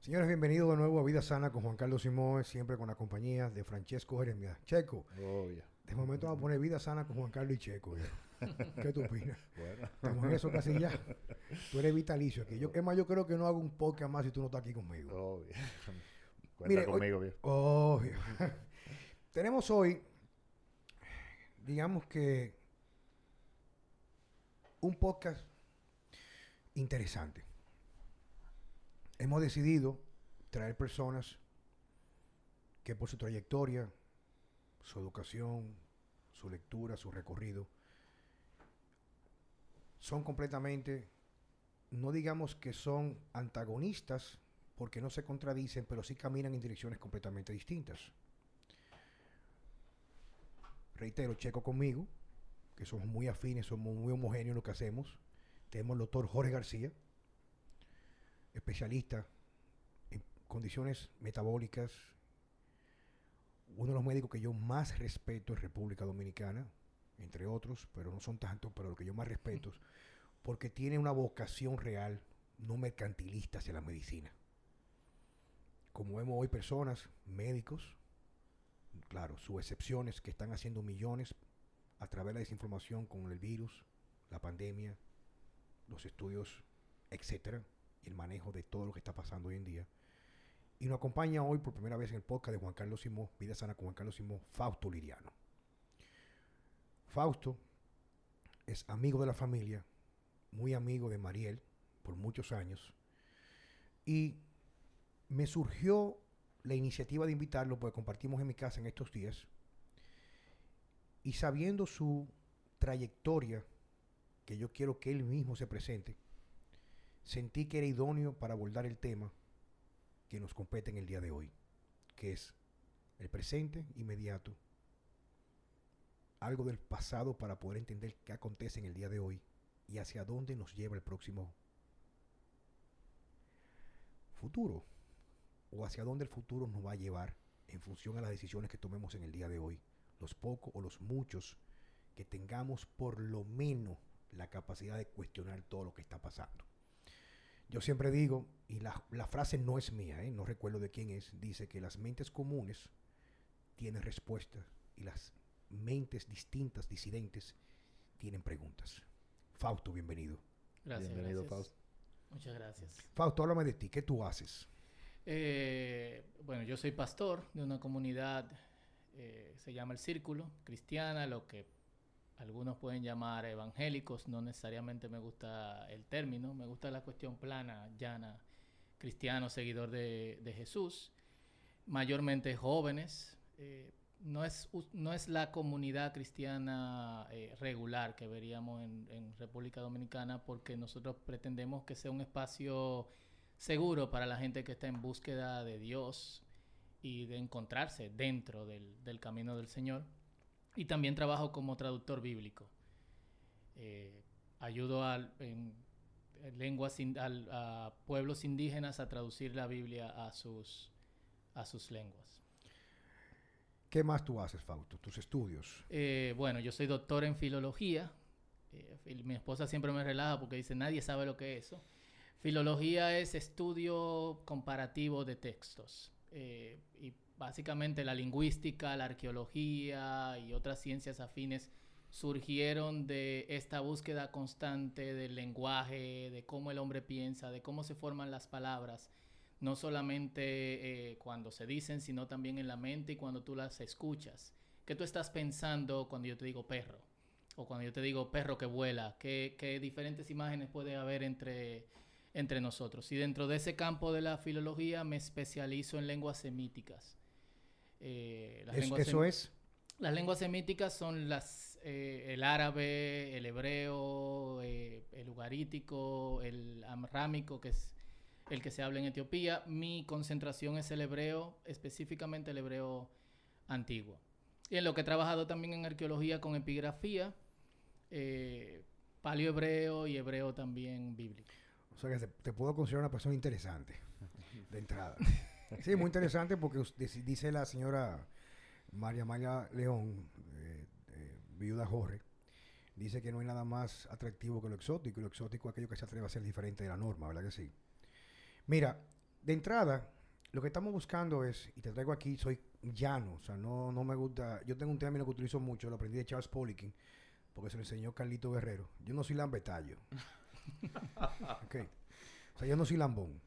Señores, bienvenidos de nuevo a Vida Sana con Juan Carlos Simón, siempre con la compañía de Francesco Jeremías. Checo, de momento vamos a poner Vida Sana con Juan Carlos y Checo. ¿Qué tú opinas? Bueno. Estamos en eso casi ya. Tú eres vitalicio aquí. Yo, es más, yo creo que no hago un podcast más si tú no estás aquí conmigo. Obvio. Cuenta conmigo, bien. Obvio. Tenemos hoy, digamos que, un podcast interesante. Hemos decidido traer personas que por su trayectoria, su educación, su lectura, su recorrido, son completamente, no digamos que son antagonistas, porque no se contradicen, pero sí caminan en direcciones completamente distintas. Reitero, checo conmigo, que somos muy afines, somos muy homogéneos en lo que hacemos. Tenemos al doctor Jorge García, especialista en condiciones metabólicas, uno de los médicos que yo más respeto en República Dominicana, entre otros, pero no son tantos, pero lo que yo más respeto, porque tiene una vocación real, no mercantilista hacia la medicina. Como vemos hoy personas, médicos, claro, sus excepciones que están haciendo millones a través de la desinformación con el virus, la pandemia, los estudios, etcétera, y el manejo de todo lo que está pasando hoy en día. Y nos acompaña hoy por primera vez en el podcast de Juan Carlos Simón, Vida Sana con Juan Carlos Simón, Fausto Liriano. Fausto es amigo de la familia, muy amigo de Mariel por muchos años. Y me surgió la iniciativa de invitarlo, porque compartimos en mi casa en estos días. Y sabiendo su trayectoria, que yo quiero que él mismo se presente, sentí que era idóneo para abordar el tema que nos compete en el día de hoy, que es el presente inmediato. Algo del pasado para poder entender qué acontece en el día de hoy y hacia dónde nos lleva el próximo futuro o hacia dónde el futuro nos va a llevar en función a las decisiones que tomemos en el día de hoy, los pocos o los muchos que tengamos por lo menos la capacidad de cuestionar todo lo que está pasando. Yo siempre digo, y la, frase no es mía, ¿eh? no recuerdo de quién es, dice que las mentes comunes tienen respuestas y las mentes distintas, disidentes, tienen preguntas. Fausto, bienvenido. Gracias. Bienvenido, Fausto. Muchas gracias. Fausto, háblame de ti. ¿Qué tú haces? Eh, bueno, yo soy pastor de una comunidad, eh, se llama el Círculo, cristiana, lo que algunos pueden llamar evangélicos. No necesariamente me gusta el término, me gusta la cuestión plana, llana, cristiano, seguidor de, Jesús. Mayormente jóvenes, eh, no es, no es la comunidad cristiana eh, regular que veríamos en, República Dominicana porque nosotros pretendemos que sea un espacio seguro para la gente que está en búsqueda de Dios y de encontrarse dentro del, camino del Señor. Y también trabajo como traductor bíblico. Eh, ayudo a, en, lenguas a pueblos indígenas a traducir la Biblia a sus, a sus lenguas. ¿Qué más tú haces, Fausto? ¿Tus estudios? Eh, bueno, yo soy doctor en filología. Eh, mi esposa siempre me relaja porque dice, nadie sabe lo que es eso. Filología es estudio comparativo de textos. Eh, y básicamente la lingüística, la arqueología y otras ciencias afines surgieron de esta búsqueda constante del lenguaje, de cómo el hombre piensa, de cómo se forman las palabras no solamente eh, cuando se dicen, sino también en la mente y cuando tú las escuchas. ¿Qué tú estás pensando cuando yo te digo perro? O cuando yo te digo perro que vuela, ¿qué, diferentes imágenes puede haber entre, entre nosotros? Y dentro de ese campo de la filología me especializo en lenguas semíticas. Eh, ¿Eso es? Las lenguas semíticas son las, eh, el árabe, el hebreo, el ugarítico, el amrámico, que es el que se habla en Etiopía. Mi concentración es el hebreo, específicamente el hebreo antiguo. Y en lo que he trabajado también en arqueología con epigrafía, eh, hebreo y hebreo también bíblico. O sea que te, puedo considerar una persona interesante de entrada. Sí, muy interesante porque dice la señora María Maya León, eh, eh, viuda Jorge, dice que no hay nada más atractivo que lo exótico, y lo exótico es aquello que se atreve a ser diferente de la norma, ¿verdad que sí? Mira, de entrada, lo que estamos buscando es, y te traigo aquí, soy llano, o sea, no, no me gusta, yo tengo un término que utilizo mucho, lo aprendí de Charles Poliquin, porque se lo enseñó Carlito Guerrero. Yo no soy lambetallo. O sea, yo no soy lambón.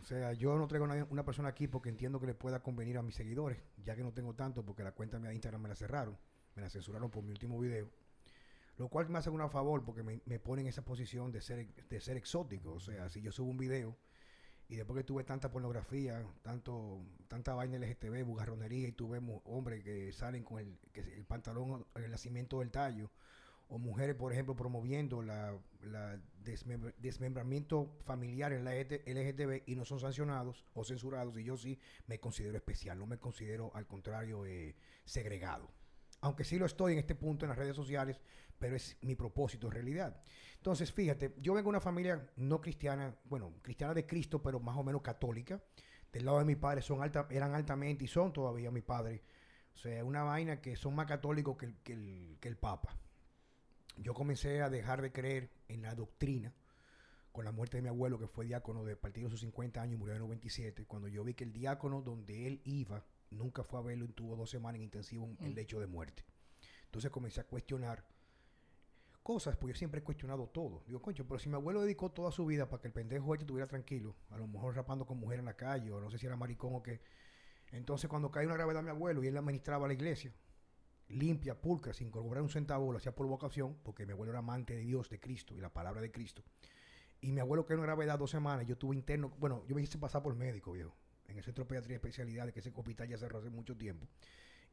O sea, yo no traigo a una persona aquí porque entiendo que le pueda convenir a mis seguidores, ya que no tengo tanto porque la cuenta de Instagram me la cerraron, me la censuraron por mi último video. Lo cual me hace un favor porque me, me pone en esa posición de ser, de ser exótico. O sea, si yo subo un video y después que tuve tanta pornografía, tanto, tanta vaina LGTB, bugarronería, y tuve hombres que salen con el, que el pantalón, el nacimiento del tallo, o mujeres, por ejemplo, promoviendo la, desmembramiento familiar en la LGTB y no son sancionados o censurados, y yo sí me considero especial, no me considero al contrario eh, segregado. Aunque sí lo estoy en este punto en las redes sociales, pero es mi propósito en realidad. Entonces, fíjate, yo vengo de una familia no cristiana, bueno, cristiana de Cristo, pero más o menos católica. Del lado de mi padre son alta, eran altamente y son todavía mi padre. O sea, una vaina que son más católicos que el, que el, Papa. Yo comencé a dejar de creer en la doctrina con la muerte de mi abuelo, que fue diácono de partido de sus 50 años y murió en 97, cuando yo vi que el diácono donde él iba nunca fue a verlo y tuvo dos semanas en intensivo en el mm. lecho de muerte. Entonces comencé a cuestionar cosas, pues yo siempre he cuestionado todo. Digo, concho, pero si mi abuelo dedicó toda su vida para que el pendejo este estuviera tranquilo, a lo mejor rapando con mujer en la calle, o no sé si era maricón o qué. Entonces, cuando cae una gravedad mi abuelo y él administraba la iglesia, limpia, pulcra, sin cobrar un centavo, lo hacía por vocación, porque mi abuelo era amante de Dios, de Cristo y la palabra de Cristo. Y mi abuelo cae una gravedad dos semanas, yo tuve interno, bueno, yo me hice pasar por médico, viejo, en el centro de pediatría especialidades, que ese hospital ya cerró hace mucho tiempo.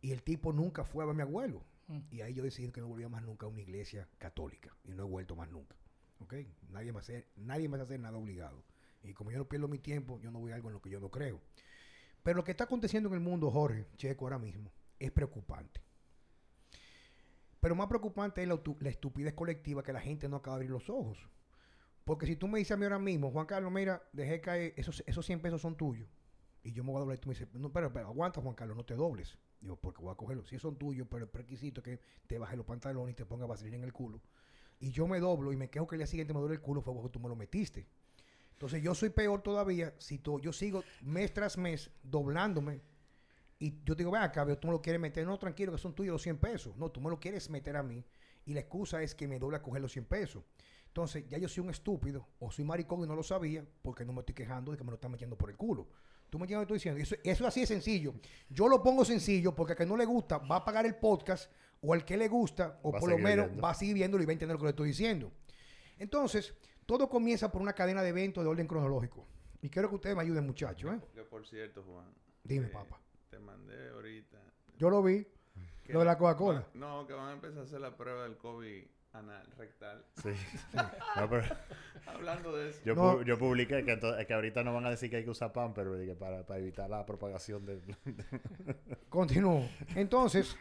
Y el tipo nunca fue a ver a mi abuelo. Mm. Y ahí yo decidí que no volvía más nunca a una iglesia católica. Y no he vuelto más nunca. ¿Ok? Nadie me, hace, nadie me hacer nada obligado. Y como yo no pierdo mi tiempo, yo no voy a algo en lo que yo no creo. Pero lo que está aconteciendo en el mundo, Jorge, Checo, ahora mismo, es preocupante. Pero más preocupante es la, estupidez colectiva que la gente no acaba de abrir los ojos. Porque si tú me dices a mí ahora mismo, Juan Carlos, mira, dejé caer, esos, esos 100 pesos son tuyos. Y yo me voy a doblar y tú me dices, no, pero, aguanta, Juan Carlos, no te dobles. Digo, porque voy a cogerlo. Si son tuyos, pero el requisito es que te bajes los pantalones y te pongas vaselina en el culo. Y yo me doblo y me quejo que el día siguiente me duele el culo, fue porque tú me lo metiste. Entonces yo soy peor todavía si yo sigo mes tras mes doblándome. Y yo digo, ve acá, tú me lo quieres meter. No, tranquilo, que son tuyos los 100 pesos. No, tú me lo quieres meter a mí. Y la excusa es que me doble a coger los 100 pesos. Entonces, ya yo soy un estúpido o soy maricón y no lo sabía porque no me estoy quejando de que me lo están metiendo por el culo. Tú me entiendes lo que estoy diciendo. Eso, eso es así de sencillo. Yo lo pongo sencillo porque a que no le gusta va a pagar el podcast o al que le gusta o por lo menos va a seguir viéndolo y va a entender lo que le estoy diciendo. Entonces, todo comienza por una cadena de eventos de orden cronológico. Y quiero que ustedes me ayuden, muchachos. ¿eh? Que por cierto, Juan. Dime, papá. Te mandé ahorita. Yo lo vi. Lo de la Coca-Cola. No, que van a empezar a hacer la prueba del COVID anal, rectal. Sí. Hablando de eso. Yo, yo publiqué que, que ahorita no van a decir que hay que usar pan, pero para, para evitar la propagación del... Continúo. Entonces,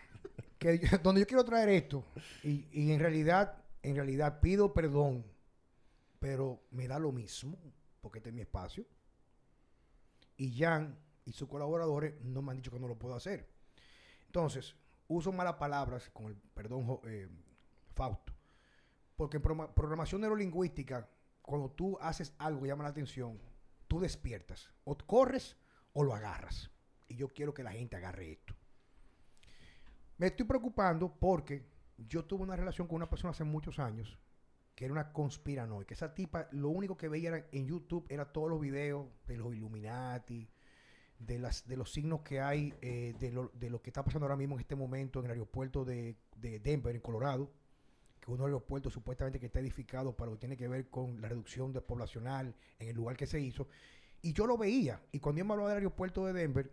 que donde yo quiero traer esto, y, y en realidad, en realidad pido perdón, pero me da lo mismo, porque este es mi espacio. Y Jan y sus colaboradores no me han dicho que no lo puedo hacer. Entonces, uso malas palabras, con el perdón, eh, Fausto. Porque en programación neurolingüística, cuando tú haces algo que llama la atención, tú despiertas. O corres o lo agarras. Y yo quiero que la gente agarre esto. Me estoy preocupando porque yo tuve una relación con una persona hace muchos años que era una conspiranoica. Esa tipa, lo único que veía en YouTube era todos los videos de los Illuminati, de, las, de los signos que hay, eh, de, lo, de, lo, que está pasando ahora mismo en este momento en el aeropuerto de, de Denver, en Colorado que uno de los puertos supuestamente que está edificado para lo que tiene que ver con la reducción de poblacional en el lugar que se hizo. Y yo lo veía. Y cuando yo me hablaba del aeropuerto de Denver,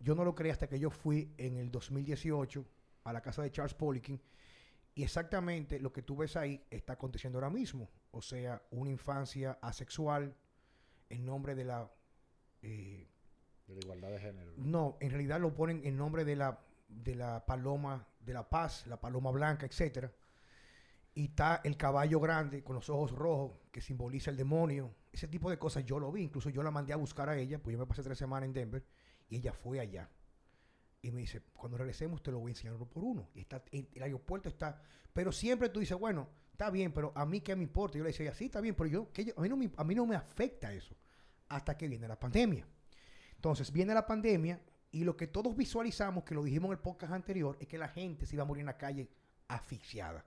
yo no lo creía hasta que yo fui en el 2018 a la casa de Charles Poliquin. Y exactamente lo que tú ves ahí está aconteciendo ahora mismo. O sea, una infancia asexual en nombre de la... Eh, de la igualdad de género. No, en realidad lo ponen en nombre de la, de la paloma de la paz, la paloma blanca, etcétera y está el caballo grande con los ojos rojos que simboliza el demonio. Ese tipo de cosas yo lo vi. Incluso yo la mandé a buscar a ella, pues yo me pasé tres semanas en Denver y ella fue allá. Y me dice, cuando regresemos te lo voy a enseñar uno por uno. Y está, el, el aeropuerto está... Pero siempre tú dices, bueno, está bien, pero a mí qué me importa. Yo le decía, sí, está bien, pero yo, a, mí no me, a mí no me afecta eso. Hasta que viene la pandemia. Entonces, viene la pandemia y lo que todos visualizamos, que lo dijimos en el podcast anterior, es que la gente se iba a morir en la calle asfixiada.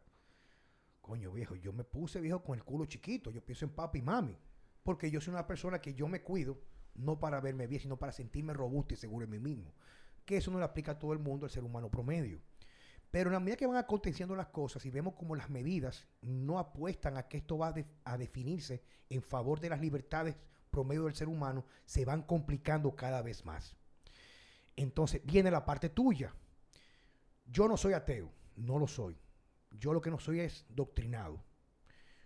Coño, viejo, yo me puse viejo con el culo chiquito. Yo pienso en papi y mami. Porque yo soy una persona que yo me cuido, no para verme bien, sino para sentirme robusto y seguro en mí mismo. Que eso no le aplica a todo el mundo, al ser humano promedio. Pero en la medida que van aconteciendo las cosas y vemos como las medidas no apuestan a que esto va a, de- a definirse en favor de las libertades promedio del ser humano, se van complicando cada vez más. Entonces viene la parte tuya. Yo no soy ateo, no lo soy. Yo lo que no soy es doctrinado.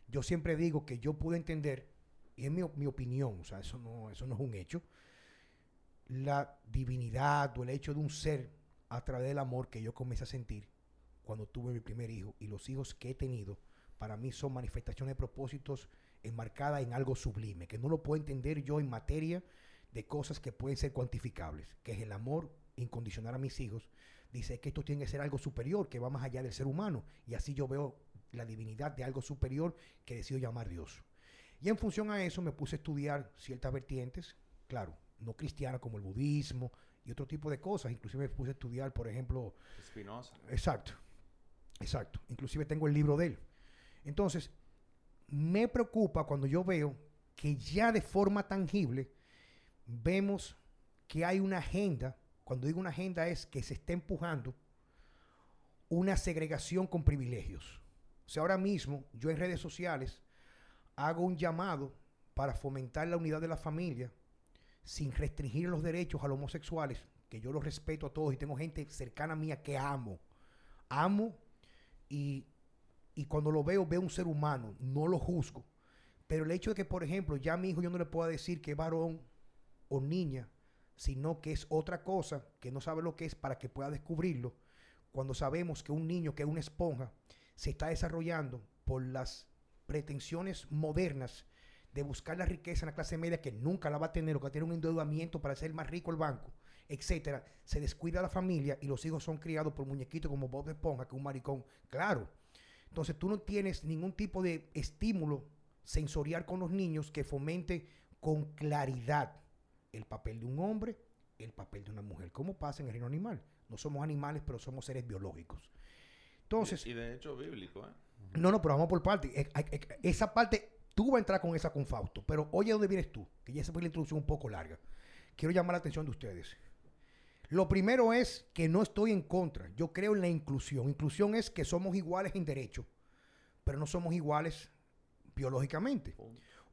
Yo siempre digo que yo pude entender, y es mi, mi opinión, o sea, eso no, eso no es un hecho, la divinidad o el hecho de un ser a través del amor que yo comencé a sentir cuando tuve mi primer hijo y los hijos que he tenido, para mí son manifestaciones de propósitos enmarcadas en algo sublime, que no lo puedo entender yo en materia de cosas que pueden ser cuantificables, que es el amor incondicional a mis hijos. Dice que esto tiene que ser algo superior, que va más allá del ser humano, y así yo veo la divinidad de algo superior que decido llamar Dios. Y en función a eso me puse a estudiar ciertas vertientes, claro, no cristianas como el budismo y otro tipo de cosas. Inclusive me puse a estudiar, por ejemplo, Espinosa. Exacto, exacto. Inclusive tengo el libro de él. Entonces, me preocupa cuando yo veo que ya de forma tangible vemos que hay una agenda, cuando digo una agenda es que se está empujando una segregación con privilegios. O sea, ahora mismo yo en redes sociales hago un llamado para fomentar la unidad de la familia sin restringir los derechos a los homosexuales, que yo los respeto a todos y tengo gente cercana a mía que amo. Amo y, y cuando lo veo, veo un ser humano, no lo juzgo. Pero el hecho de que, por ejemplo, ya a mi hijo yo no le pueda decir que es varón o niña, sino que es otra cosa, que no sabe lo que es para que pueda descubrirlo, cuando sabemos que un niño que es una esponja se está desarrollando por las pretensiones modernas de buscar la riqueza en la clase media que nunca la va a tener o que tener un endeudamiento para ser más rico el banco, etcétera, se descuida la familia y los hijos son criados por muñequitos como Bob Esponja, que es un maricón. Claro. Entonces tú no tienes ningún tipo de estímulo sensorial con los niños que fomente con claridad el papel de un hombre, el papel de una mujer. ¿Cómo pasa en el reino animal? No somos animales, pero somos seres biológicos. Entonces, y, de hecho bíblico, ¿eh? no, no, pero vamos por parte. Eh, eh, Esa parte, tú vas a entrar con esa con Fausto. Pero oye, ¿dónde vienes tú? Que ya esa fue la introducción un poco larga. Quiero llamar la atención de ustedes. Lo primero es que no estoy en contra. Yo creo en la inclusión. Inclusión es que somos iguales en derecho, pero no somos iguales biológicamente.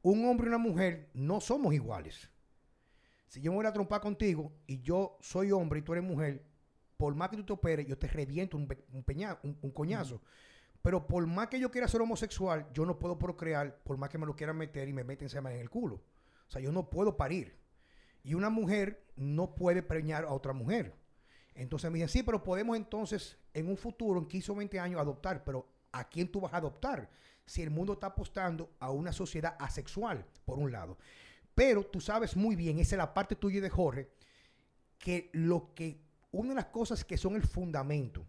Un hombre y una mujer no somos iguales. Si yo me voy a trompar contigo y yo soy hombre y tú eres mujer, por más que tú te operes, yo te reviento un, pe- un peña- un- un coñazo. Pero por más que yo quiera ser homosexual, yo no puedo procrear, por más que me lo quieran meter y me meten semen en el culo. O sea, yo no puedo parir. Y una mujer no puede preñar a otra mujer. Entonces me dicen, sí, pero podemos entonces en un futuro, en 15 o 20 años, adoptar. Pero ¿a quién tú vas a adoptar? Si el mundo está apostando a una sociedad asexual, por un lado. Pero tú sabes muy bien, esa es la parte tuya de Jorge, que lo que, una de las cosas que son el fundamento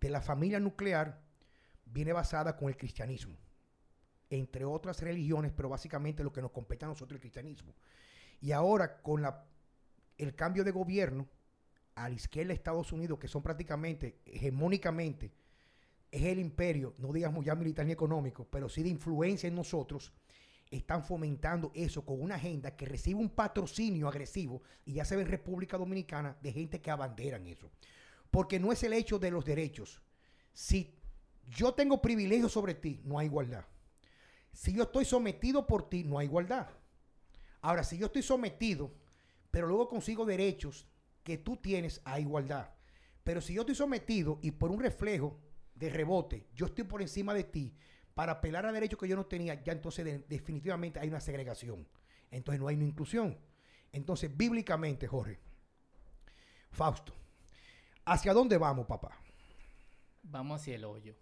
de la familia nuclear viene basada con el cristianismo. Entre otras religiones, pero básicamente lo que nos compete a nosotros el cristianismo. Y ahora con la, el cambio de gobierno a la izquierda de Estados Unidos, que son prácticamente, hegemónicamente, es el imperio, no digamos ya militar ni económico, pero sí de influencia en nosotros, están fomentando eso con una agenda que recibe un patrocinio agresivo y ya se ve en República Dominicana de gente que abanderan eso. Porque no es el hecho de los derechos. Si yo tengo privilegios sobre ti, no hay igualdad. Si yo estoy sometido por ti, no hay igualdad. Ahora, si yo estoy sometido, pero luego consigo derechos que tú tienes, hay igualdad. Pero si yo estoy sometido y por un reflejo de rebote, yo estoy por encima de ti para apelar a derechos que yo no tenía, ya entonces de- definitivamente hay una segregación. Entonces no hay una inclusión. Entonces, bíblicamente, Jorge, Fausto, ¿hacia dónde vamos, papá? Vamos hacia el hoyo.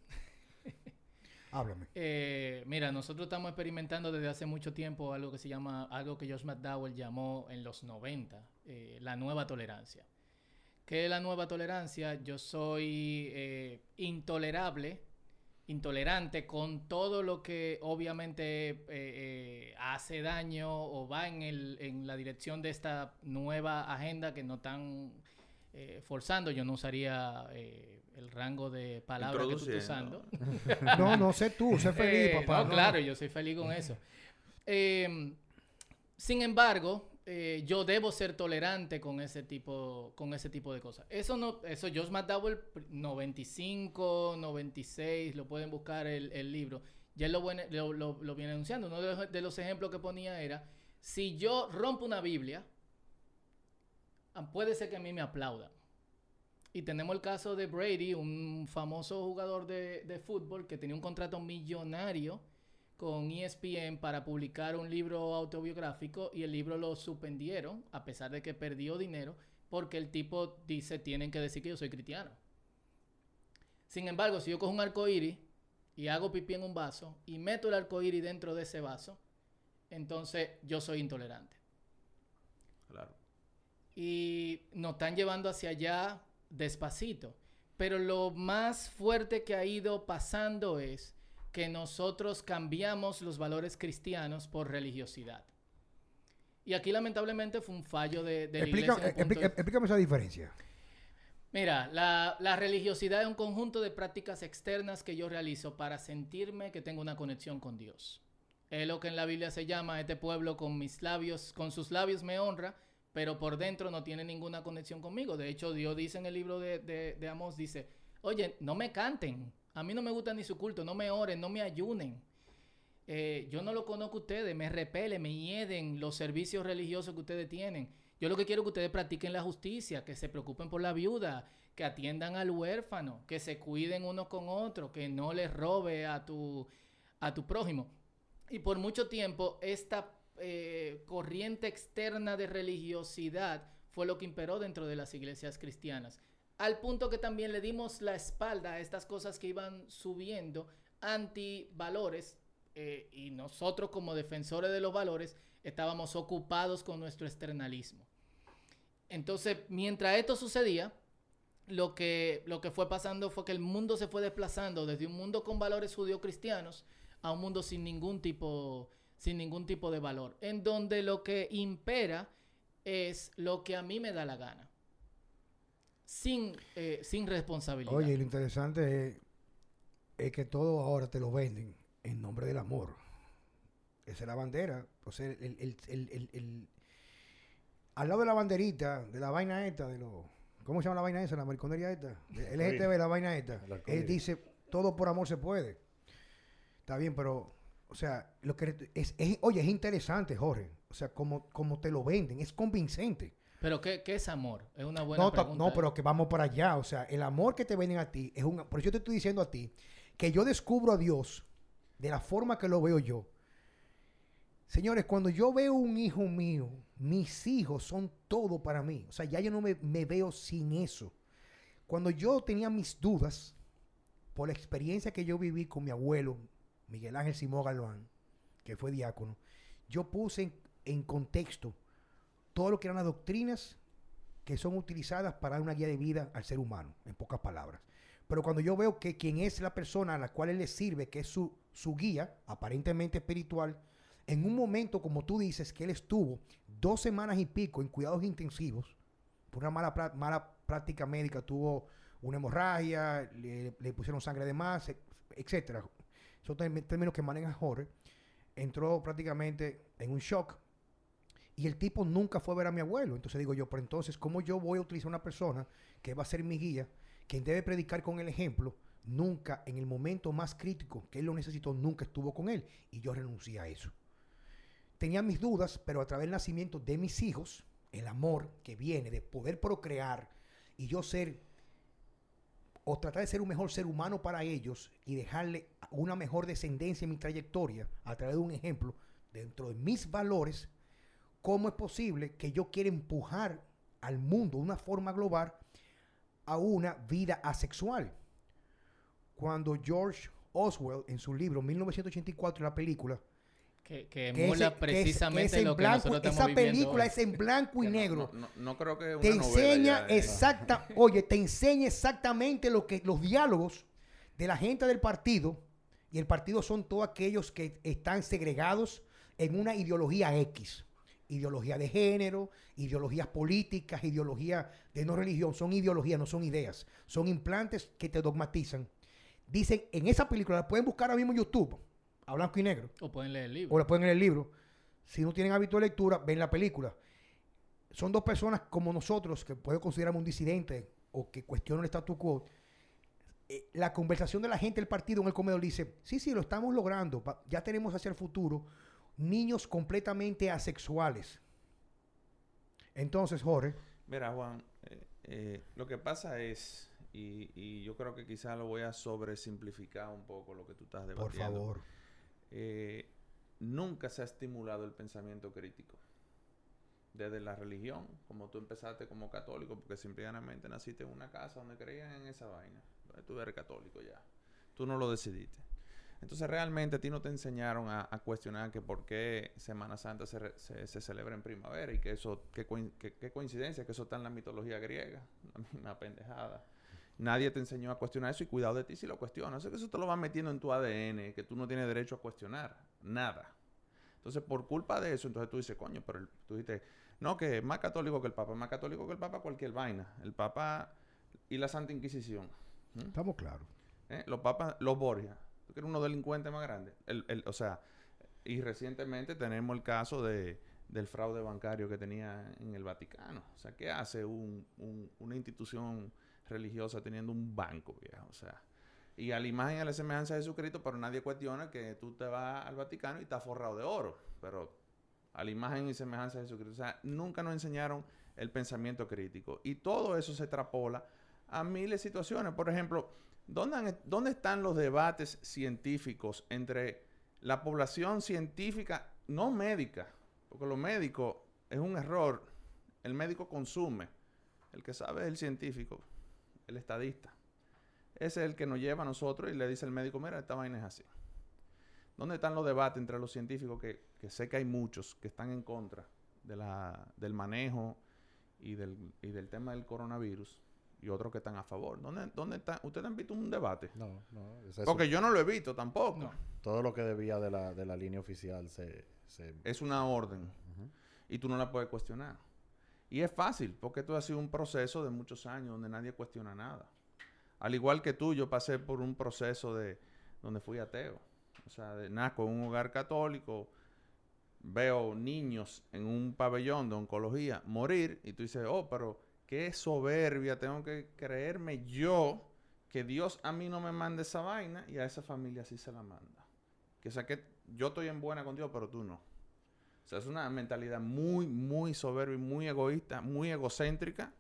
Eh, mira, nosotros estamos experimentando desde hace mucho tiempo algo que se llama, algo que Josh McDowell llamó en los 90, eh, la nueva tolerancia. ¿Qué es la nueva tolerancia? Yo soy eh, intolerable, intolerante con todo lo que obviamente eh, eh, hace daño o va en, el, en la dirección de esta nueva agenda que no están eh, forzando. Yo no usaría eh, el rango de palabras que tú estás usando. No, no, sé tú, sé feliz, Eh, papá. no, claro, yo soy feliz con eso. Eh, sin embargo, eh, yo debo ser tolerante con ese tipo, con ese tipo de cosas. Eso no, eso Josh McDowell, pr- 95, 96, lo pueden buscar el, el libro. Ya él lo, viene- lo, lo- lo viene anunciando. Uno de los, de los ejemplos que ponía era, si yo rompo una Biblia, puede ser que a mí me aplaudan. Y tenemos el caso de Brady, un famoso jugador de, de fútbol que tenía un contrato millonario con ESPN para publicar un libro autobiográfico y el libro lo suspendieron a pesar de que perdió dinero porque el tipo dice tienen que decir que yo soy cristiano. Sin embargo, si yo cojo un arco iris y hago pipí en un vaso y meto el arco iris dentro de ese vaso, entonces yo soy intolerante. Claro. Y nos están llevando hacia allá despacito. Pero lo más fuerte que ha ido pasando es que nosotros cambiamos los valores cristianos por religiosidad. Y aquí lamentablemente fue un fallo de, de la Explica- iglesia. en de- explícame esa diferencia. Mira, la, la religiosidad es un conjunto de prácticas externas que yo realizo para sentirme que tengo una conexión con Dios. Es lo que en la Biblia se llama este pueblo con mis labios, con sus labios me honra, pero por dentro no tiene ninguna conexión conmigo. De hecho, Dios dice en el libro de, de, Amós, dice, oye, no me canten, a mí no me gusta ni su culto, no me oren, no me ayunen. Eh, yo no lo conozco a ustedes, me repele, me hieden los servicios religiosos que ustedes tienen. Yo lo que quiero es que ustedes practiquen la justicia, que se preocupen por la viuda, que atiendan al huérfano, que se cuiden unos con otros, que no les robe a tu, a tu prójimo. Y por mucho tiempo esta eh, corriente externa de religiosidad fue lo que imperó dentro de las iglesias cristianas. Al punto que también le dimos la espalda a estas cosas que iban subiendo antivalores eh, y nosotros como defensores de los valores estábamos ocupados con nuestro externalismo. Entonces, mientras esto sucedía, lo que, lo que fue pasando fue que el mundo se fue desplazando desde un mundo con valores judío-cristianos a un mundo sin ningún tipo, sin ningún tipo de valor, en donde lo que impera es lo que a mí me da la gana, sin, eh, sin responsabilidad. Oye, y lo interesante es, es que todo ahora te lo venden en nombre del amor. Esa es la bandera. O sea, el, el- el- el- el- al lado de la banderita, de la vaina esta, de los... ¿Cómo se llama la vaina esa? La mariconería esta. El LGTB, la vaina esta. Él dice, todo por amor se puede. Está bien, pero... O sea, lo que es, es- oye, es interesante, Jorge. O sea, como, como te lo venden, es convincente. Pero ¿qué, qué es amor? Es una buena No, pregunta. no, pero que vamos para allá. O sea, el amor que te venden a ti es un... Por eso yo te estoy diciendo a ti que yo descubro a Dios de la forma que lo veo yo. Señores, cuando yo veo un hijo mío, mis hijos son todo para mí. O sea, ya yo no me, me veo sin eso. Cuando yo tenía mis dudas, por la experiencia que yo viví con mi abuelo, Miguel Ángel Simón Galván, que fue diácono, yo puse en, contexto todo lo que eran las doctrinas que son utilizadas para una guía de vida al ser humano, en pocas palabras. Pero cuando yo veo que quien es la persona a la cual él le sirve, que es su, su guía, aparentemente espiritual, en un momento, como tú dices, que él estuvo dos semanas y pico en cuidados intensivos, por una mala, mala práctica médica, tuvo una hemorragia, le, le pusieron sangre de más, etcétera. Son términos que maneja Jorge. Entró prácticamente en un shock y el tipo nunca fue a ver a mi abuelo. Entonces digo yo, pero entonces, ¿cómo yo voy a utilizar una persona que va a ser mi guía, quien debe predicar con el ejemplo? Nunca, en el momento más crítico que él lo necesitó, nunca estuvo con él. Y yo renuncié a eso. Tenía mis dudas, pero a través del nacimiento de mis hijos, el amor que viene de poder procrear y yo ser, o tratar de ser un mejor ser humano para ellos y dejarle una mejor descendencia en mi trayectoria a través de un ejemplo dentro de mis valores, ¿cómo es posible que yo quiera empujar al mundo de una forma global a una vida asexual? Cuando George Oswell, en su libro 1984, la película, Que, que que emula ese- que es- que precisamente es en lo que blanco, nosotros estamos esa película hoy. es en blanco y Que no- negro. No, no- no creo que te una novela enseña ya, exacta, oye, te enseña exactamente lo que los diálogos de la gente del partido y el partido son todos aquellos que están segregados en una ideología X, ideología de género, ideologías políticas, ideología de no religión, son ideologías, no son ideas, son implantes que te dogmatizan. Dicen en esa película la pueden buscar ahora mismo en YouTube, a blanco y negro O pueden leer el libro. o la pueden leer el libro. Si no tienen hábito de lectura, ven la película. Son dos personas como nosotros que puedo considerarme un disidente o que cuestionan el statu quo. Eh, la conversación de la gente del partido en el comedor dice, sí, sí, lo estamos logrando. Ya tenemos hacia el futuro niños completamente asexuales. Entonces, Jorge, Mira, Juan, eh, eh, lo que pasa es, y, y yo creo que quizás lo voy a sobresimplificar un poco lo que tú estás por debatiendo. favor. Eh, nunca se ha estimulado el pensamiento crítico. Desde la religión, como tú empezaste como católico, porque simplemente naciste en una casa donde creían en esa vaina. Tú eres católico ya. Tú no lo decidiste. Entonces realmente a ti no te enseñaron a, cuestionar que por qué Semana Santa se, re- se- se celebra en primavera y que eso, qué, qué coincidencia, que eso está en la mitología griega. La misma pendejada. Nadie te enseñó a cuestionar eso y cuidado de ti si lo cuestionas. Eso que eso te lo vas metiendo en tu ADN, que tú no tienes derecho a cuestionar. Nada. Entonces, por culpa de eso, entonces tú dices, coño, pero el- tú dices, no, que es más católico que el Papa, más católico que el Papa cualquier vaina. El Papa y la Santa Inquisición. ¿Mm? Estamos claros. ¿Eh? Los papas, los Borgia. Que eres uno delincuentes más grandes. El, el- o sea, y recientemente tenemos el caso de, del fraude bancario que tenía en el Vaticano. O sea, ¿qué hace un- un- una institución religiosa teniendo un banco, viejo? O sea, y a la imagen y a la semejanza de Jesucristo, pero nadie cuestiona que tú te vas al Vaticano y estás forrado de oro. Pero a la imagen y semejanza de Jesucristo. O sea, nunca nos enseñaron el pensamiento crítico. Y todo eso se extrapola a miles de situaciones. Por ejemplo, ¿dónde, dónde están los debates científicos entre la población científica, no médica? Porque lo médico es un error. El médico consume. El que sabe es el científico, el estadista. Ese es el que nos lleva a nosotros y le dice al médico, mira, esta vaina es así. ¿Dónde están los debates entre los científicos? Que, que sé que hay muchos que están en contra de la, del manejo y del, y del tema del coronavirus y otros que están a favor. ¿Dónde, dónde está? ¿Ustedes han visto un debate? No, no. es. Porque yo no lo he visto tampoco. No. Todo lo que debía de la, de la línea oficial se... se Es una orden y tú no la puedes cuestionar. Y es fácil, porque esto ha sido un proceso de muchos años donde nadie cuestiona nada. Al igual que tú, yo pasé por un proceso de donde fui ateo. O sea, de, nazco en un hogar católico, veo niños en un pabellón de oncología morir y tú dices, oh, pero qué soberbia, tengo que creerme yo que Dios a mí no me mande esa vaina y a esa familia sí se la manda. Que o sea que yo estoy en buena con Dios, pero tú no. O sea, es una mentalidad muy, muy soberbia muy egoísta, muy egocéntrica.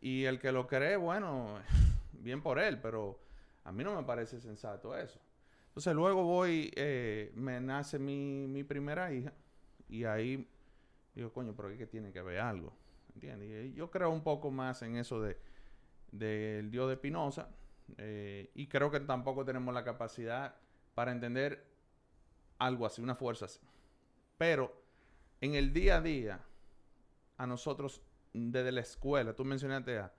Y el que lo cree, bueno, bien por él, pero a mí no me parece sensato eso. Entonces luego voy, eh, me nace mi, mi primera hija y ahí digo, coño, pero es que tiene que haber algo. ¿Entiendes? Y yo creo un poco más en eso de del Dios de Pinoza eh, y creo que tampoco tenemos la capacidad para entender algo así, una fuerza así. Pero en el día a día, a nosotros desde la escuela, tú mencionaste a,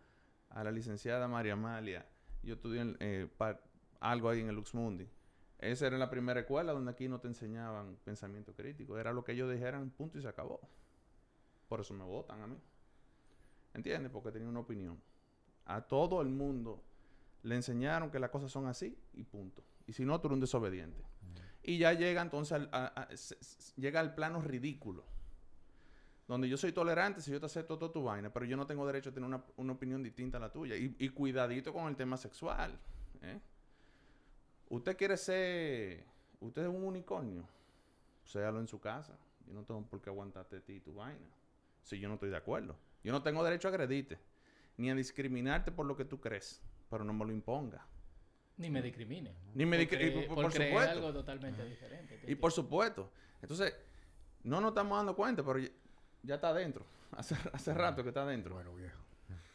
a la licenciada María Amalia, yo estudié en, eh, algo ahí en el Lux Mundi. Esa era la primera escuela donde aquí no te enseñaban pensamiento crítico. Era lo que ellos dijeran, punto y se acabó. Por eso me votan a mí. ¿Entiendes? Porque tenía una opinión. A todo el mundo le enseñaron que las cosas son así y punto. Y si no, tú eres un desobediente. Y ya llega entonces al, a- a- se- se- llega al plano ridículo. Donde yo soy tolerante si yo te acepto toda tu vaina, pero yo no tengo derecho a tener una, una opinión distinta a la tuya. Y, y cuidadito con el tema sexual. ¿eh? Usted quiere ser. Usted es un unicornio. Séalo en su casa. Yo no tengo por qué aguantarte a ti y tu vaina. Si yo no estoy de acuerdo. Yo no tengo derecho a agredirte. Ni a discriminarte por lo que tú crees. Pero no me lo imponga. Ni me discrimine. Ni me Por discri- creer- por- por por supuesto. algo totalmente diferente. ¿te Y por supuesto. Entonces, no nos estamos dando cuenta, pero ya, está adentro. Hace, hace rato que está adentro. Bueno, viejo.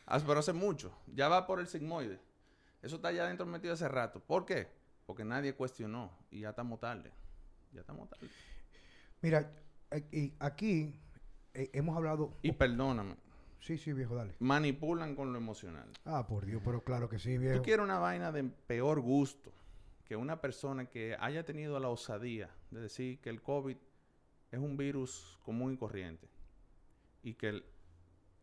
Hace- pero hace mucho. Ya va por el sigmoide. Eso está ya adentro metido hace rato. ¿Por qué? Porque nadie cuestionó. Y ya estamos tarde. Ya estamos tarde. Mira, y aquí eh, hemos hablado... Y perdóname, Sí, sí, viejo, dale. manipulan con lo emocional. Ah, por Dios, pero claro que sí, viejo. Tú quieres una vaina de peor gusto que una persona que haya tenido la osadía de decir que el COVID es un virus común y corriente y que, el,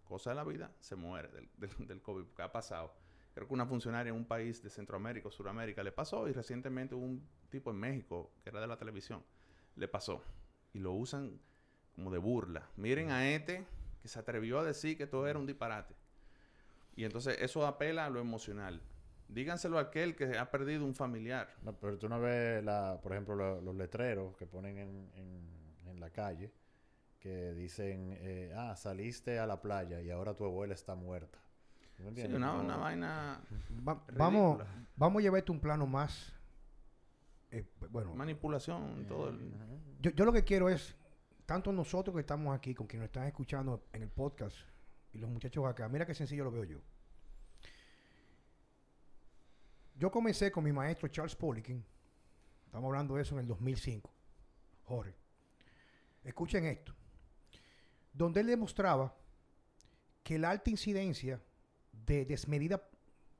cosa de la vida, se muere del, del, COVID, porque ha pasado. Creo que una funcionaria en un país de Centroamérica o Suramérica le pasó y recientemente un tipo en México que era de la televisión, le pasó. Y lo usan como de burla. Miren a este que se atrevió a decir que todo era un disparate. Y entonces eso apela a lo emocional. Díganselo a aquel que ha perdido un familiar. Pero tú no ves, la, por ejemplo, lo- los letreros que ponen en, en- en la calle que dicen, eh, ah, saliste a la playa y ahora tu abuela está muerta. ¿No Sí, una, una vaina Va- vamos, vamos a llevarte un plano más... eh, bueno, manipulación, todo el... Yo, yo lo que quiero es, tanto nosotros que estamos aquí, con quienes nos están escuchando en el podcast, y los muchachos acá, mira qué sencillo lo veo yo. Yo comencé con mi maestro Charles Poliquin, estamos hablando de eso en el 2005, Jorge. Escuchen esto, donde él demostraba que la alta incidencia de desmedida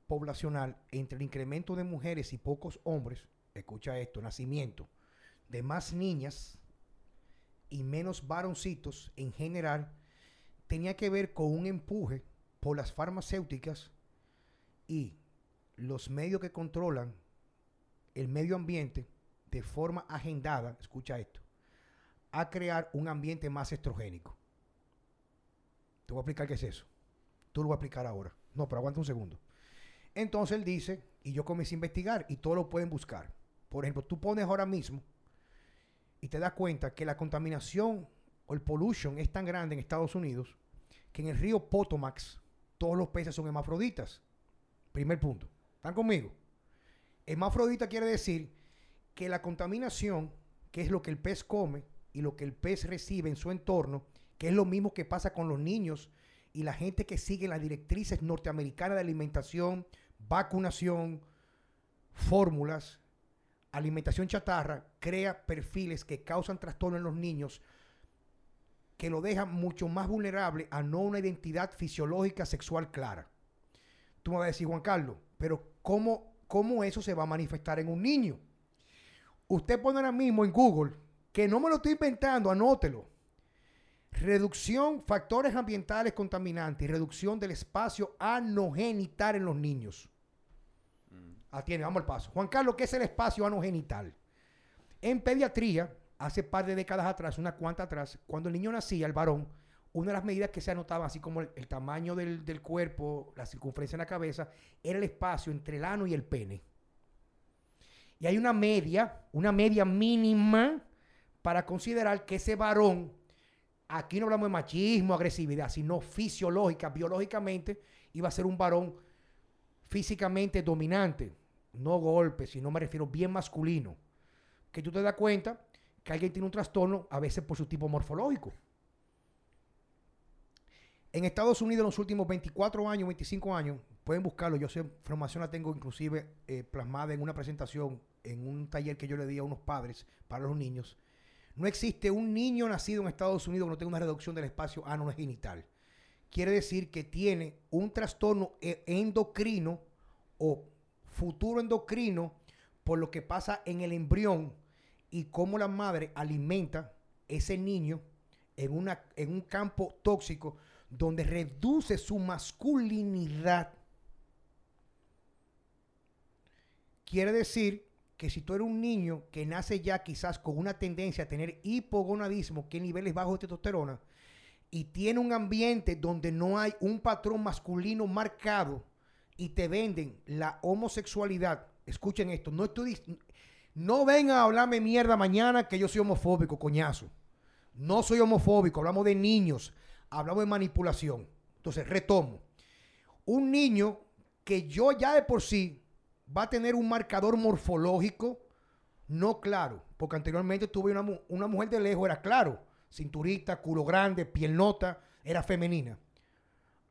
poblacional entre el incremento de mujeres y pocos hombres, escucha esto, nacimiento, de más niñas y menos varoncitos en general tenía que ver con un empuje por las farmacéuticas y los medios que controlan el medio ambiente de forma agendada, escucha esto, a crear un ambiente más estrogénico. Te voy a explicar qué es eso. Tú lo voy a explicar ahora. No, pero aguanta un segundo. Entonces él dice, y yo comencé a investigar, y todos lo pueden buscar. Por ejemplo, tú pones ahora mismo y te das cuenta que la contaminación o el pollution es tan grande en Estados Unidos que en el río Potomac todos los peces son hermafroditas. Primer punto. ¿Están conmigo? Hermafrodita quiere decir que la contaminación, que es lo que el pez come y lo que el pez recibe en su entorno, que es lo mismo que pasa con los niños y la gente que sigue las directrices norteamericanas de alimentación, vacunación, fórmulas, alimentación chatarra, crea perfiles que causan trastorno en los niños que lo dejan mucho más vulnerable a no una identidad fisiológica sexual clara. Tú me vas a decir, Juan Carlos, pero ¿cómo, cómo eso se va a manifestar en un niño? Usted pone ahora mismo en Google, que no me lo estoy inventando, anótelo. Reducción, factores ambientales contaminantes y reducción del espacio anogenital en los niños. Atiende, vamos al paso. Juan Carlos, ¿qué es el espacio anogenital? En pediatría, hace par de décadas atrás, una cuanta atrás, cuando el niño nacía, el varón, una de las medidas que se anotaban, así como el, el tamaño del, del cuerpo, la circunferencia en la cabeza, era el espacio entre el ano y el pene. Y hay una media, una media mínima para considerar que ese varón, aquí no hablamos de machismo, agresividad, sino fisiológica, biológicamente, iba a ser un varón físicamente dominante. No golpe, sino me refiero bien masculino. Que tú te das cuenta que alguien tiene un trastorno, a veces por su tipo morfológico. En Estados Unidos, en los últimos 24 años, 25 años, pueden buscarlo. Yo sé, información la tengo inclusive eh, plasmada en una presentación, en un taller que yo le di a unos padres para los niños. No existe un niño nacido en Estados Unidos que no tenga una reducción del espacio anogenital. Quiere decir que tiene un trastorno e- endocrino o futuro endocrino por lo que pasa en el embrión y cómo la madre alimenta ese niño en, una, en un campo tóxico donde reduce su masculinidad. Quiere decir que si tú eres un niño que nace ya quizás con una tendencia a tener hipogonadismo, que niveles bajos de testosterona, y tiene un ambiente donde no hay un patrón masculino marcado y te venden la homosexualidad, escuchen esto, no estoy no vengan a hablarme mierda mañana que yo soy homofóbico, coñazo. No soy homofóbico, hablamos de niños, hablamos de manipulación. Entonces, retomo. Un niño que yo ya de por sí va a tener un marcador morfológico no claro, porque anteriormente tuve una, mu- una mujer de lejos, era claro, cinturita, culo grande, piel nota, era femenina.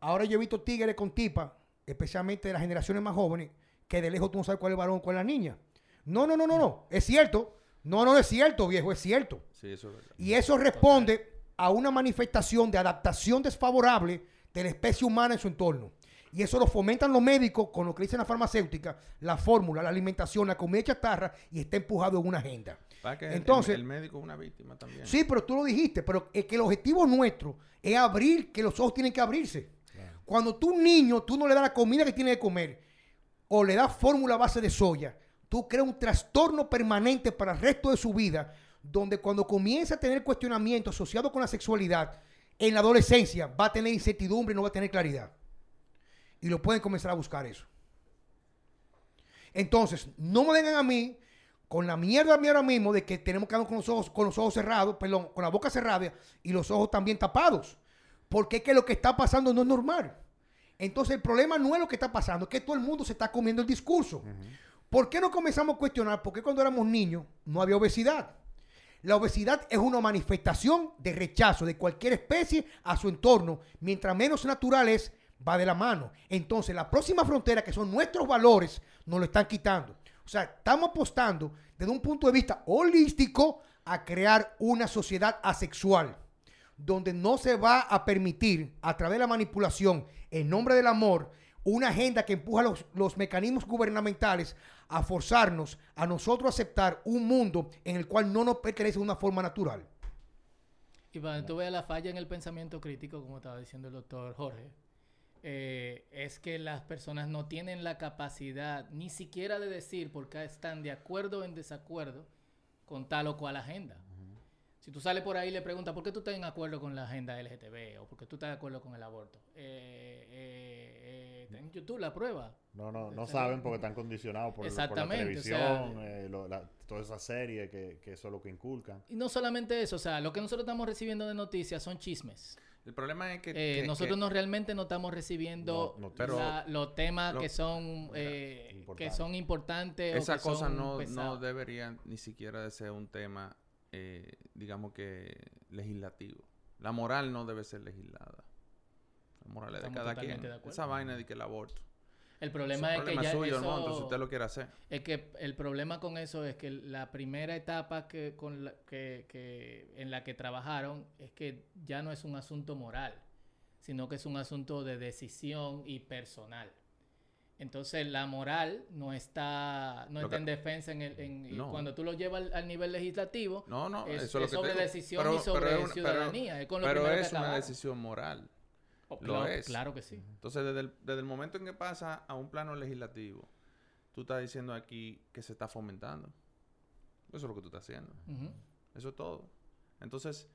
Ahora yo he visto tigres con tipa, especialmente de las generaciones más jóvenes, que de lejos tú no sabes cuál es el varón, cuál es la niña. No, no, no, no, no, es cierto. No, no es cierto, viejo, es cierto. Sí, eso es verdad. Y eso responde a una manifestación de adaptación desfavorable de la especie humana en su entorno. Y eso lo fomentan los médicos con lo que dicen la farmacéutica, la fórmula, la alimentación, la comida chatarra y está empujado en una agenda. Para que Entonces- el, el médico es una víctima también. Sí, pero tú lo dijiste, pero es que el objetivo nuestro es abrir, que los ojos tienen que abrirse. Cuando tú un niño, tú no le das la comida que tiene que comer o le das fórmula a base de soya, tú creas un trastorno permanente para el resto de su vida, donde cuando comienza a tener cuestionamiento asociado con la sexualidad, en la adolescencia va a tener incertidumbre y no va a tener claridad. Y lo pueden comenzar a buscar eso. Entonces, no me vengan a mí con la mierda mía ahora mismo de que tenemos que andar con los ojos, con los ojos cerrados, perdón, con la boca cerrada y los ojos también tapados. Porque es que lo que está pasando no es normal. Entonces el problema no es lo que está pasando, es que todo el mundo se está comiendo el discurso. ¿Por qué no comenzamos a cuestionar? Porque cuando éramos niños no había obesidad. La obesidad es una manifestación de rechazo de cualquier especie a su entorno. Mientras menos natural es, va de la mano. Entonces, la próxima frontera, que son nuestros valores, nos lo están quitando. O sea, estamos apostando desde un punto de vista holístico a crear una sociedad asexual, donde no se va a permitir, a través de la manipulación, en nombre del amor, una agenda que empuja los, los mecanismos gubernamentales a forzarnos a nosotros aceptar un mundo en el cual no nos pertenece de una forma natural. Y cuando tú veas la falla en el pensamiento crítico, como estaba diciendo el doctor Jorge, eh, es que las personas no tienen la capacidad ni siquiera de decir por qué están de acuerdo o en desacuerdo con tal o cual agenda. Si tú sales por ahí y le preguntas por qué tú estás en acuerdo con la agenda LGTB o por qué tú estás de acuerdo con el aborto, eh, eh, eh, en YouTube la prueba. No, no, no saben porque están condicionados por, por la Exactamente, o sea, televisión, eh, lo- la- toda esa serie que, que eso es lo que inculcan. Y no solamente eso, o sea, lo que nosotros estamos recibiendo de noticias son chismes. El problema es que... Eh, que- nosotros que- no realmente no estamos recibiendo No, no, pero- la- los temas lo- que son Mira, eh, que son importantes o Esa que cosa son no, no pesados. debería ni siquiera de ser un tema, eh, digamos que legislativo. La moral no debe ser legislada. La moral es de cada quien. de. Esa vaina de que el aborto. El problema es que problema ya suyo, eso, hermano, entonces usted lo quiere hacer. es que el problema con eso es que la primera etapa que con la, que, que en la que trabajaron es que ya no es un asunto moral sino que es un asunto de decisión y personal entonces la moral no está no está que- en defensa en el en- No. cuando tú lo llevas al, al nivel legislativo No, no, es, eso es lo es que sobre digo. decisión Pero- y sobre pero es una- pero- ciudadanía. es con lo Pero es que una decisión moral. Oh, lo claro, es. Claro que sí. Entonces, desde el, desde el momento en que pasa a un plano legislativo, tú estás diciendo aquí que se está fomentando. Eso es lo que tú estás haciendo. Eso es todo. Entonces,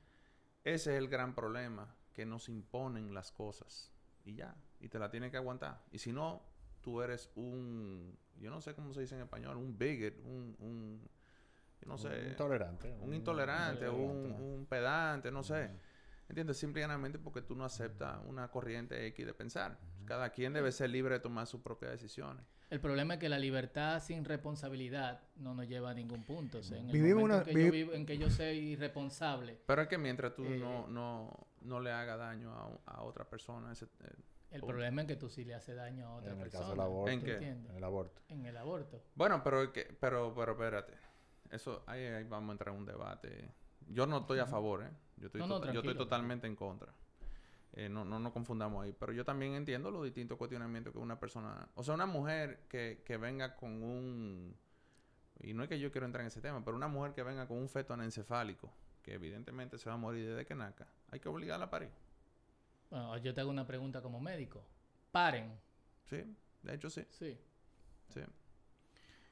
ese es el gran problema, que nos imponen las cosas. Y ya, y te la tienes que aguantar. Y si no, tú eres un, yo no sé cómo se dice en español, un bigot, un, un yo no sé, intolerante. un intolerante, un, intolerante. un pedante, no sé. ¿Entiendes? Simplemente porque tú no aceptas una corriente X de pensar. Cada quien debe ser libre de tomar sus propias decisiones. El problema es que la libertad sin responsabilidad no nos lleva a ningún punto. O sea, en el Vivimos momento una- en, que yo vivi- vivo- en que yo soy irresponsable, Pero es que mientras tú Eh, no, no, no le hagas daño a, a otra persona, ese, eh, el Punto. problema es que tú sí le haces daño a otra En el persona. caso del aborto. ¿En ¿tú qué? En el aborto. En el aborto. Bueno, pero, que, pero, pero espérate. Eso, ahí, ahí vamos a entrar en un debate. Yo no estoy a favor, ¿eh? Yo estoy, No, no, yo estoy totalmente en contra. Eh, no, no nos confundamos ahí. Pero yo también entiendo los distintos cuestionamientos que una persona... O sea, una mujer que, que venga con un... Y no es que yo quiero entrar en ese tema, pero una mujer que venga con un feto anencefálico, que evidentemente se va a morir desde que naca, hay que obligarla a parir. Bueno, yo te hago una pregunta como médico. Paren. Sí, de hecho sí. Sí. Sí.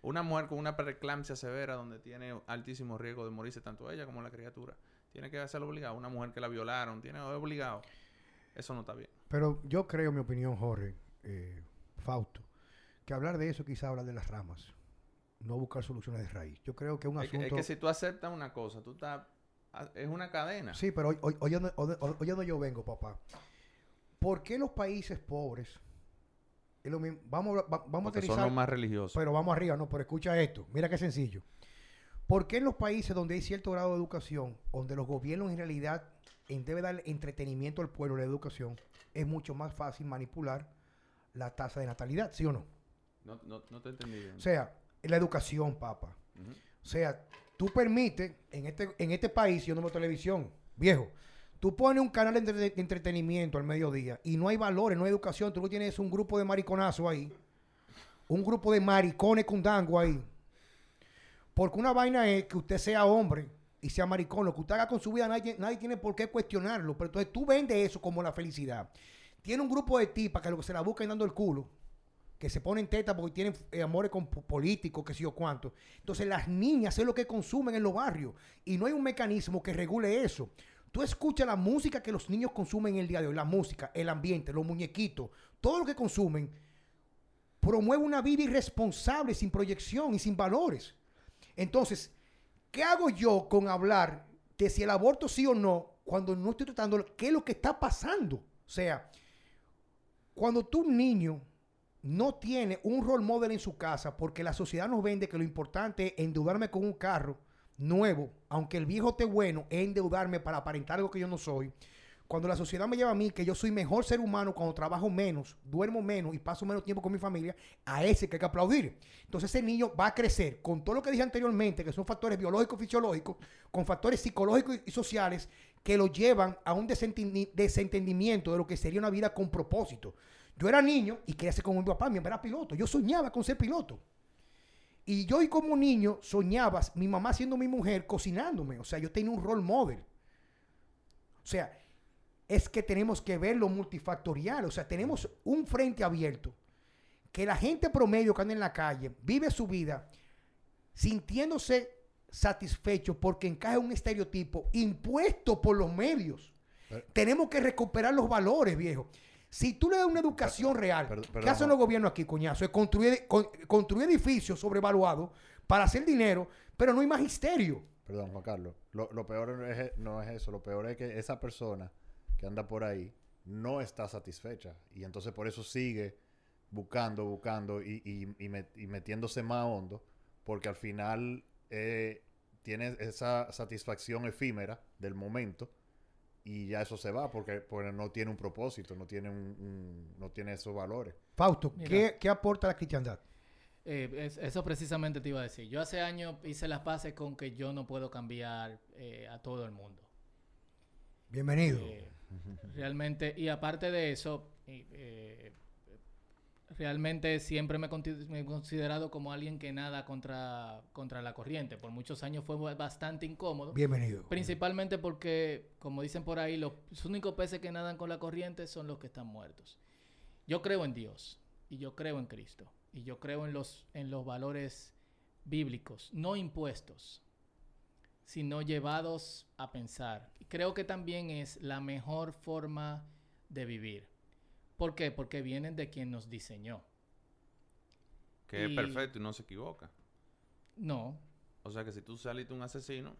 Una mujer con una preeclampsia severa donde tiene altísimo riesgo de morirse tanto ella como la criatura, tiene que hacerlo obligado. Una mujer que la violaron, tiene obligado. Eso no está bien. Pero yo creo, mi opinión, Jorge, eh, Fausto, que hablar de eso quizá hablar de las ramas, no buscar soluciones de raíz. Yo creo que un Es que, asunto... es que si tú aceptas una cosa, tú estás... Es una cadena. Sí, pero hoy, hoy, hoy, donde yo vengo, papá. ¿Por qué los países pobres... es lo mismo- vamos, va- vamos a porque son los más religiosos. Pero vamos arriba, no, pero escucha esto. Mira qué sencillo. ¿Por qué en los países donde hay cierto grado de educación, donde los gobiernos en realidad en debe dar entretenimiento al pueblo, la educación, es mucho más fácil manipular la tasa de natalidad, ¿sí o no? no, no, no te entendí bien. O sea, la educación, papá. Ujú. O sea, tú permites, en este, en este país, yo no veo televisión, viejo, tú pones un canal de, entre- de entretenimiento al mediodía y no hay valores, no hay educación, tú lo tienes un grupo de mariconazos ahí, un grupo de maricones con dango ahí. Porque una vaina es que usted sea hombre y sea maricón, lo que usted haga con su vida nadie, nadie tiene por qué cuestionarlo, pero entonces tú vendes eso como la felicidad. Tiene un grupo de tipas que lo que se la buscan dando el culo, que se ponen tetas porque tienen eh, amores con po- políticos, que sé yo cuánto. Entonces las niñas es lo que consumen en los barrios y no hay un mecanismo que regule eso. Tú escuchas la música que los niños consumen el día de hoy, la música, el ambiente, los muñequitos, todo lo que consumen promueve una vida irresponsable, sin proyección y sin valores. Entonces, ¿qué hago yo con hablar de si el aborto sí o no cuando no estoy tratando qué es lo que está pasando? O sea, cuando tú un niño no tiene un role model en su casa porque la sociedad nos vende que lo importante es endeudarme con un carro nuevo, aunque el viejo esté bueno, es endeudarme para aparentar algo que yo no soy. Cuando la sociedad me lleva a mí que yo soy mejor ser humano cuando trabajo menos, duermo menos y paso menos tiempo con mi familia, a ese que hay que aplaudir. Entonces ese niño va a crecer con todo lo que dije anteriormente, que son factores biológicos, fisiológicos, con factores psicológicos y- sociales que lo llevan a un desentendi- desentendimiento de lo que sería una vida con propósito. Yo era niño y quería ser como mi papá, mi papá era piloto. Yo soñaba con ser piloto. Y yo y como niño soñaba, mi mamá siendo mi mujer, cocinándome. O sea, yo tenía un role model. O sea, es que tenemos que ver lo multifactorial. O sea, tenemos un frente abierto. Que la gente promedio que anda en la calle vive su vida sintiéndose satisfecho porque encaja en un estereotipo impuesto por los medios. Pero- tenemos que recuperar los valores, viejo. Si tú le das una educación real, ¿qué hacen los gobiernos aquí, coñazo? Es construir, con- construir edificios sobrevaluados para hacer dinero, pero no hay magisterio. Perdón, Juan Carlos. Lo, lo peor no es, no es eso. Lo peor es que esa persona que anda por ahí no está satisfecha. Y entonces por eso sigue buscando, buscando y, y- y met- y metiéndose más hondo. Porque al final eh, tiene esa satisfacción efímera del momento. Y ya eso se va porque, porque no tiene un propósito, no tiene, un, un- no tiene esos valores. Fausto. ¿qué, qué aporta la cristiandad? Eh, es- eso precisamente te iba a decir. Yo hace años hice las paces con que yo no puedo cambiar eh, a todo el mundo. Bienvenido. Eh, realmente, y aparte de eso, eh, realmente siempre me, he conti- me he considerado como alguien que nada contra, contra la corriente. Por muchos años fue bastante incómodo. Bienvenido. Principalmente porque, como dicen por ahí, los, los únicos peces que nadan con la corriente son los que están muertos. Yo creo en Dios y yo creo en Cristo y yo creo en los, en los valores bíblicos, no impuestos, sino llevados a pensar. Creo que también es la mejor forma de vivir. ¿Por qué? Porque vienen de quien nos diseñó. Que es perfecto y no se equivoca. No, O sea que si tú saliste un asesino,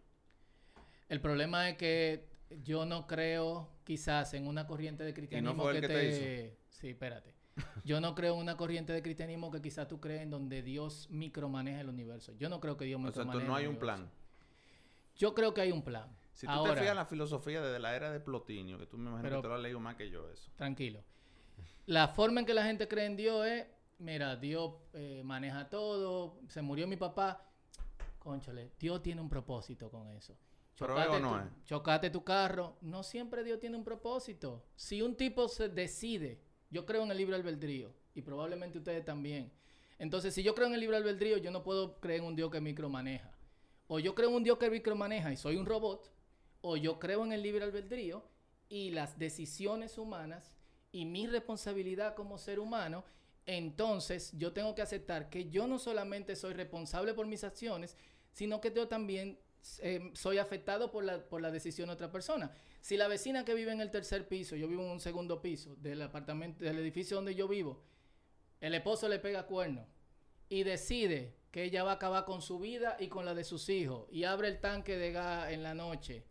El problema es que yo no creo quizás en una corriente de cristianismo fue el que, que te... te Sí, espérate. Yo no creo en una corriente de cristianismo que quizás tú crees en donde Dios micromaneja el universo. Yo no creo que Dios o sea, entonces no hay un plan. Yo creo que hay un plan. Si tú Ahora, te fijas la filosofía desde la era de Plotinio, que tú me imagino Pero- que tú lo has leído más que yo eso. tranquilo. La forma en que la gente cree en Dios es, mira, Dios eh, maneja todo, se murió mi papá, conchale, Dios tiene un propósito con eso. Pero es o no tu, es. chocate tu carro, no siempre Dios tiene un propósito. Si un tipo se decide, yo creo en el libre albedrío y probablemente ustedes también. Entonces, si yo creo en el libre albedrío, yo no puedo creer en un Dios que micromaneja. O yo creo en un Dios que micromaneja y soy un robot, o yo creo en el libre albedrío y las decisiones humanas y mi responsabilidad como ser humano, entonces yo tengo que aceptar que yo no solamente soy responsable por mis acciones, sino que yo también eh, soy afectado por la, por la decisión de otra persona. Si la vecina que vive en el tercer piso, yo vivo en un segundo piso del apartamento, del edificio donde yo vivo, el esposo le pega cuerno y decide que ella va a acabar con su vida y con la de sus hijos y abre el tanque de gas en la noche,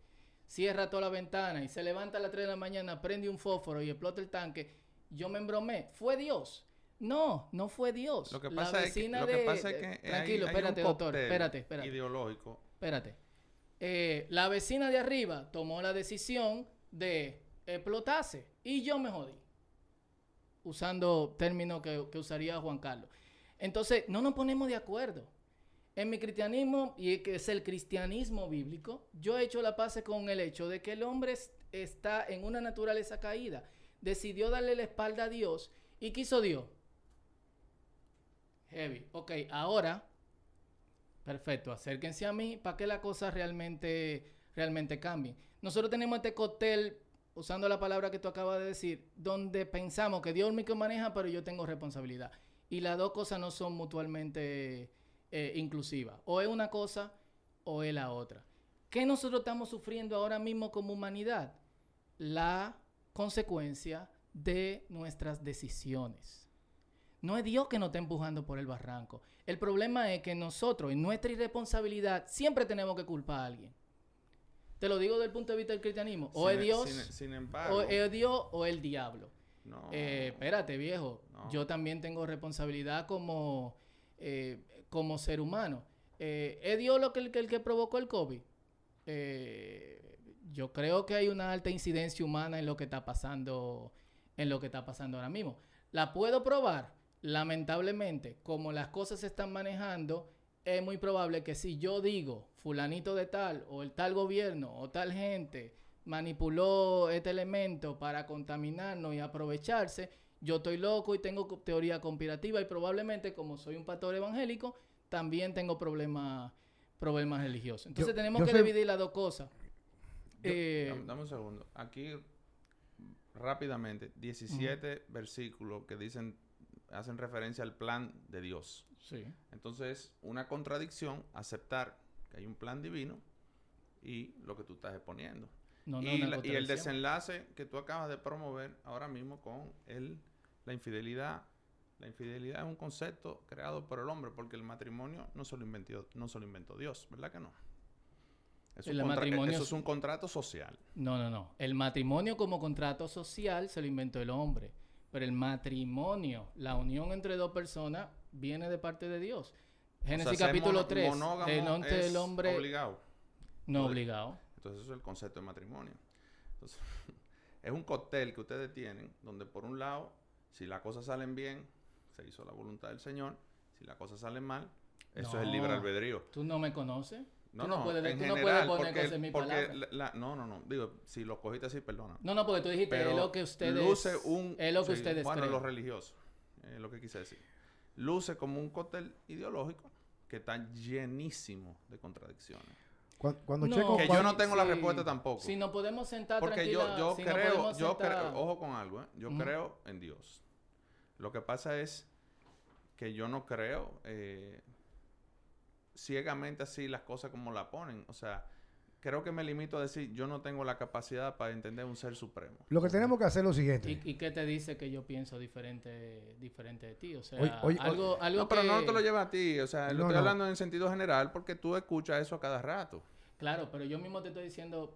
cierra toda la ventana y se levanta a las 3 de la mañana, prende un fósforo y explota el tanque, yo me embromé. ¿Fue Dios? No, no fue Dios. Lo que La pasa es que, pasa es que tranquilo, hay espérate, doctor, espérate, espérate. ideológico. Espérate. Eh, la vecina de arriba tomó la decisión de explotarse y yo me jodí. Usando términos que, que usaría Juan Carlos. Entonces, no nos ponemos de acuerdo. En mi cristianismo, y que es el cristianismo bíblico, yo he hecho la paz con el hecho de que el hombre es- está en una naturaleza caída. Decidió darle la espalda a Dios y quiso Dios. Heavy. Ok, ahora, perfecto, acérquense a mí para que la cosa realmente, realmente cambie. Nosotros tenemos este cóctel, usando la palabra que tú acabas de decir, donde pensamos que Dios que maneja, pero yo tengo responsabilidad. Y las dos cosas no son mutuamente eh, inclusivas. O es una cosa o es la otra. ¿Qué nosotros estamos sufriendo ahora mismo como humanidad? La consecuencia de nuestras decisiones. No es Dios que nos está empujando por el barranco. El problema es que nosotros, en nuestra irresponsabilidad, siempre tenemos que culpar a alguien. Te lo digo desde el punto de vista del cristianismo. O Sin- es Dios, Sin, sin embargo, o es Dios o el diablo. No, Eh, espérate, viejo. No. Yo también tengo responsabilidad como, eh, como ser humano. Eh, ¿Es Dios lo que, el, que- el que provocó el COVID? Yo creo que hay una alta incidencia humana en lo que está pasando, en lo que está pasando ahora mismo. ¿La puedo probar? Lamentablemente, como las cosas se están manejando, es muy probable que si yo digo fulanito de tal o el tal gobierno o tal gente manipuló este elemento para contaminarnos y aprovecharse, yo estoy loco y tengo teoría conspirativa y probablemente como soy un pastor evangélico, también tengo problemas problemas religiosos. Entonces Yo- tenemos yo que dividir las dos cosas. Eh, Dame, dame un segundo. Aquí, rápidamente, 17 versículos que dicen, hacen referencia al plan de Dios. sí. Entonces, una contradicción, aceptar que hay un plan divino y lo que tú estás exponiendo. No, no, y, una la- y el desenlace que tú acabas de promover ahora mismo con el, la infidelidad. La infidelidad es un concepto creado por el hombre, porque el matrimonio no se lo inventó, no se lo inventó Dios, ¿verdad que no? Es un El matrimonio eso es- un contrato social. No, no, no. El matrimonio como contrato social se lo inventó el hombre. Pero el matrimonio, la unión entre dos personas, viene de parte de Dios. Génesis O sea, ser capítulo mono- 3. monógamo El hombre obligado. no obligado. Entonces, eso es el concepto de matrimonio. Entonces, es un cóctel que ustedes tienen, donde por un lado, si las cosas salen bien, se hizo la voluntad del Señor. Si las cosas salen mal, eso es el libre No. albedrío. ¿Tú no me conoces? No, Tú no no, puedes- en tú no puedes general, poner cosas en mi porque palabra. la- la- no, no, no, digo, si lo cogiste así, perdona. No, no, porque tú dijiste Pero es lo que ustedes luce un, es lo que sí, ustedes bueno, creen. los religiosos, es lo que quise decir. Luce como un cóctel ideológico que está llenísimo de contradicciones. Cuan- Cuando, No, checo, Que yo no tengo la respuesta tampoco. Si nos podemos sentar Porque yo, si creo, podemos yo sentar- creo, ojo con algo, ¿eh? yo creo en Dios. Lo que pasa es que yo no creo eh, ciegamente así las cosas como la ponen. O sea, creo que me limito a decir, yo no tengo la capacidad para entender un ser supremo. Lo que tenemos que hacer es lo siguiente. ¿Y, y qué te dice que yo pienso diferente, diferente de ti? O sea, Oye, oye, algo, algo No, pero que- no te lo lleva a ti, o sea, lo No, estoy no. hablando en sentido general porque tú escuchas eso a cada rato. Claro, pero yo mismo te estoy diciendo,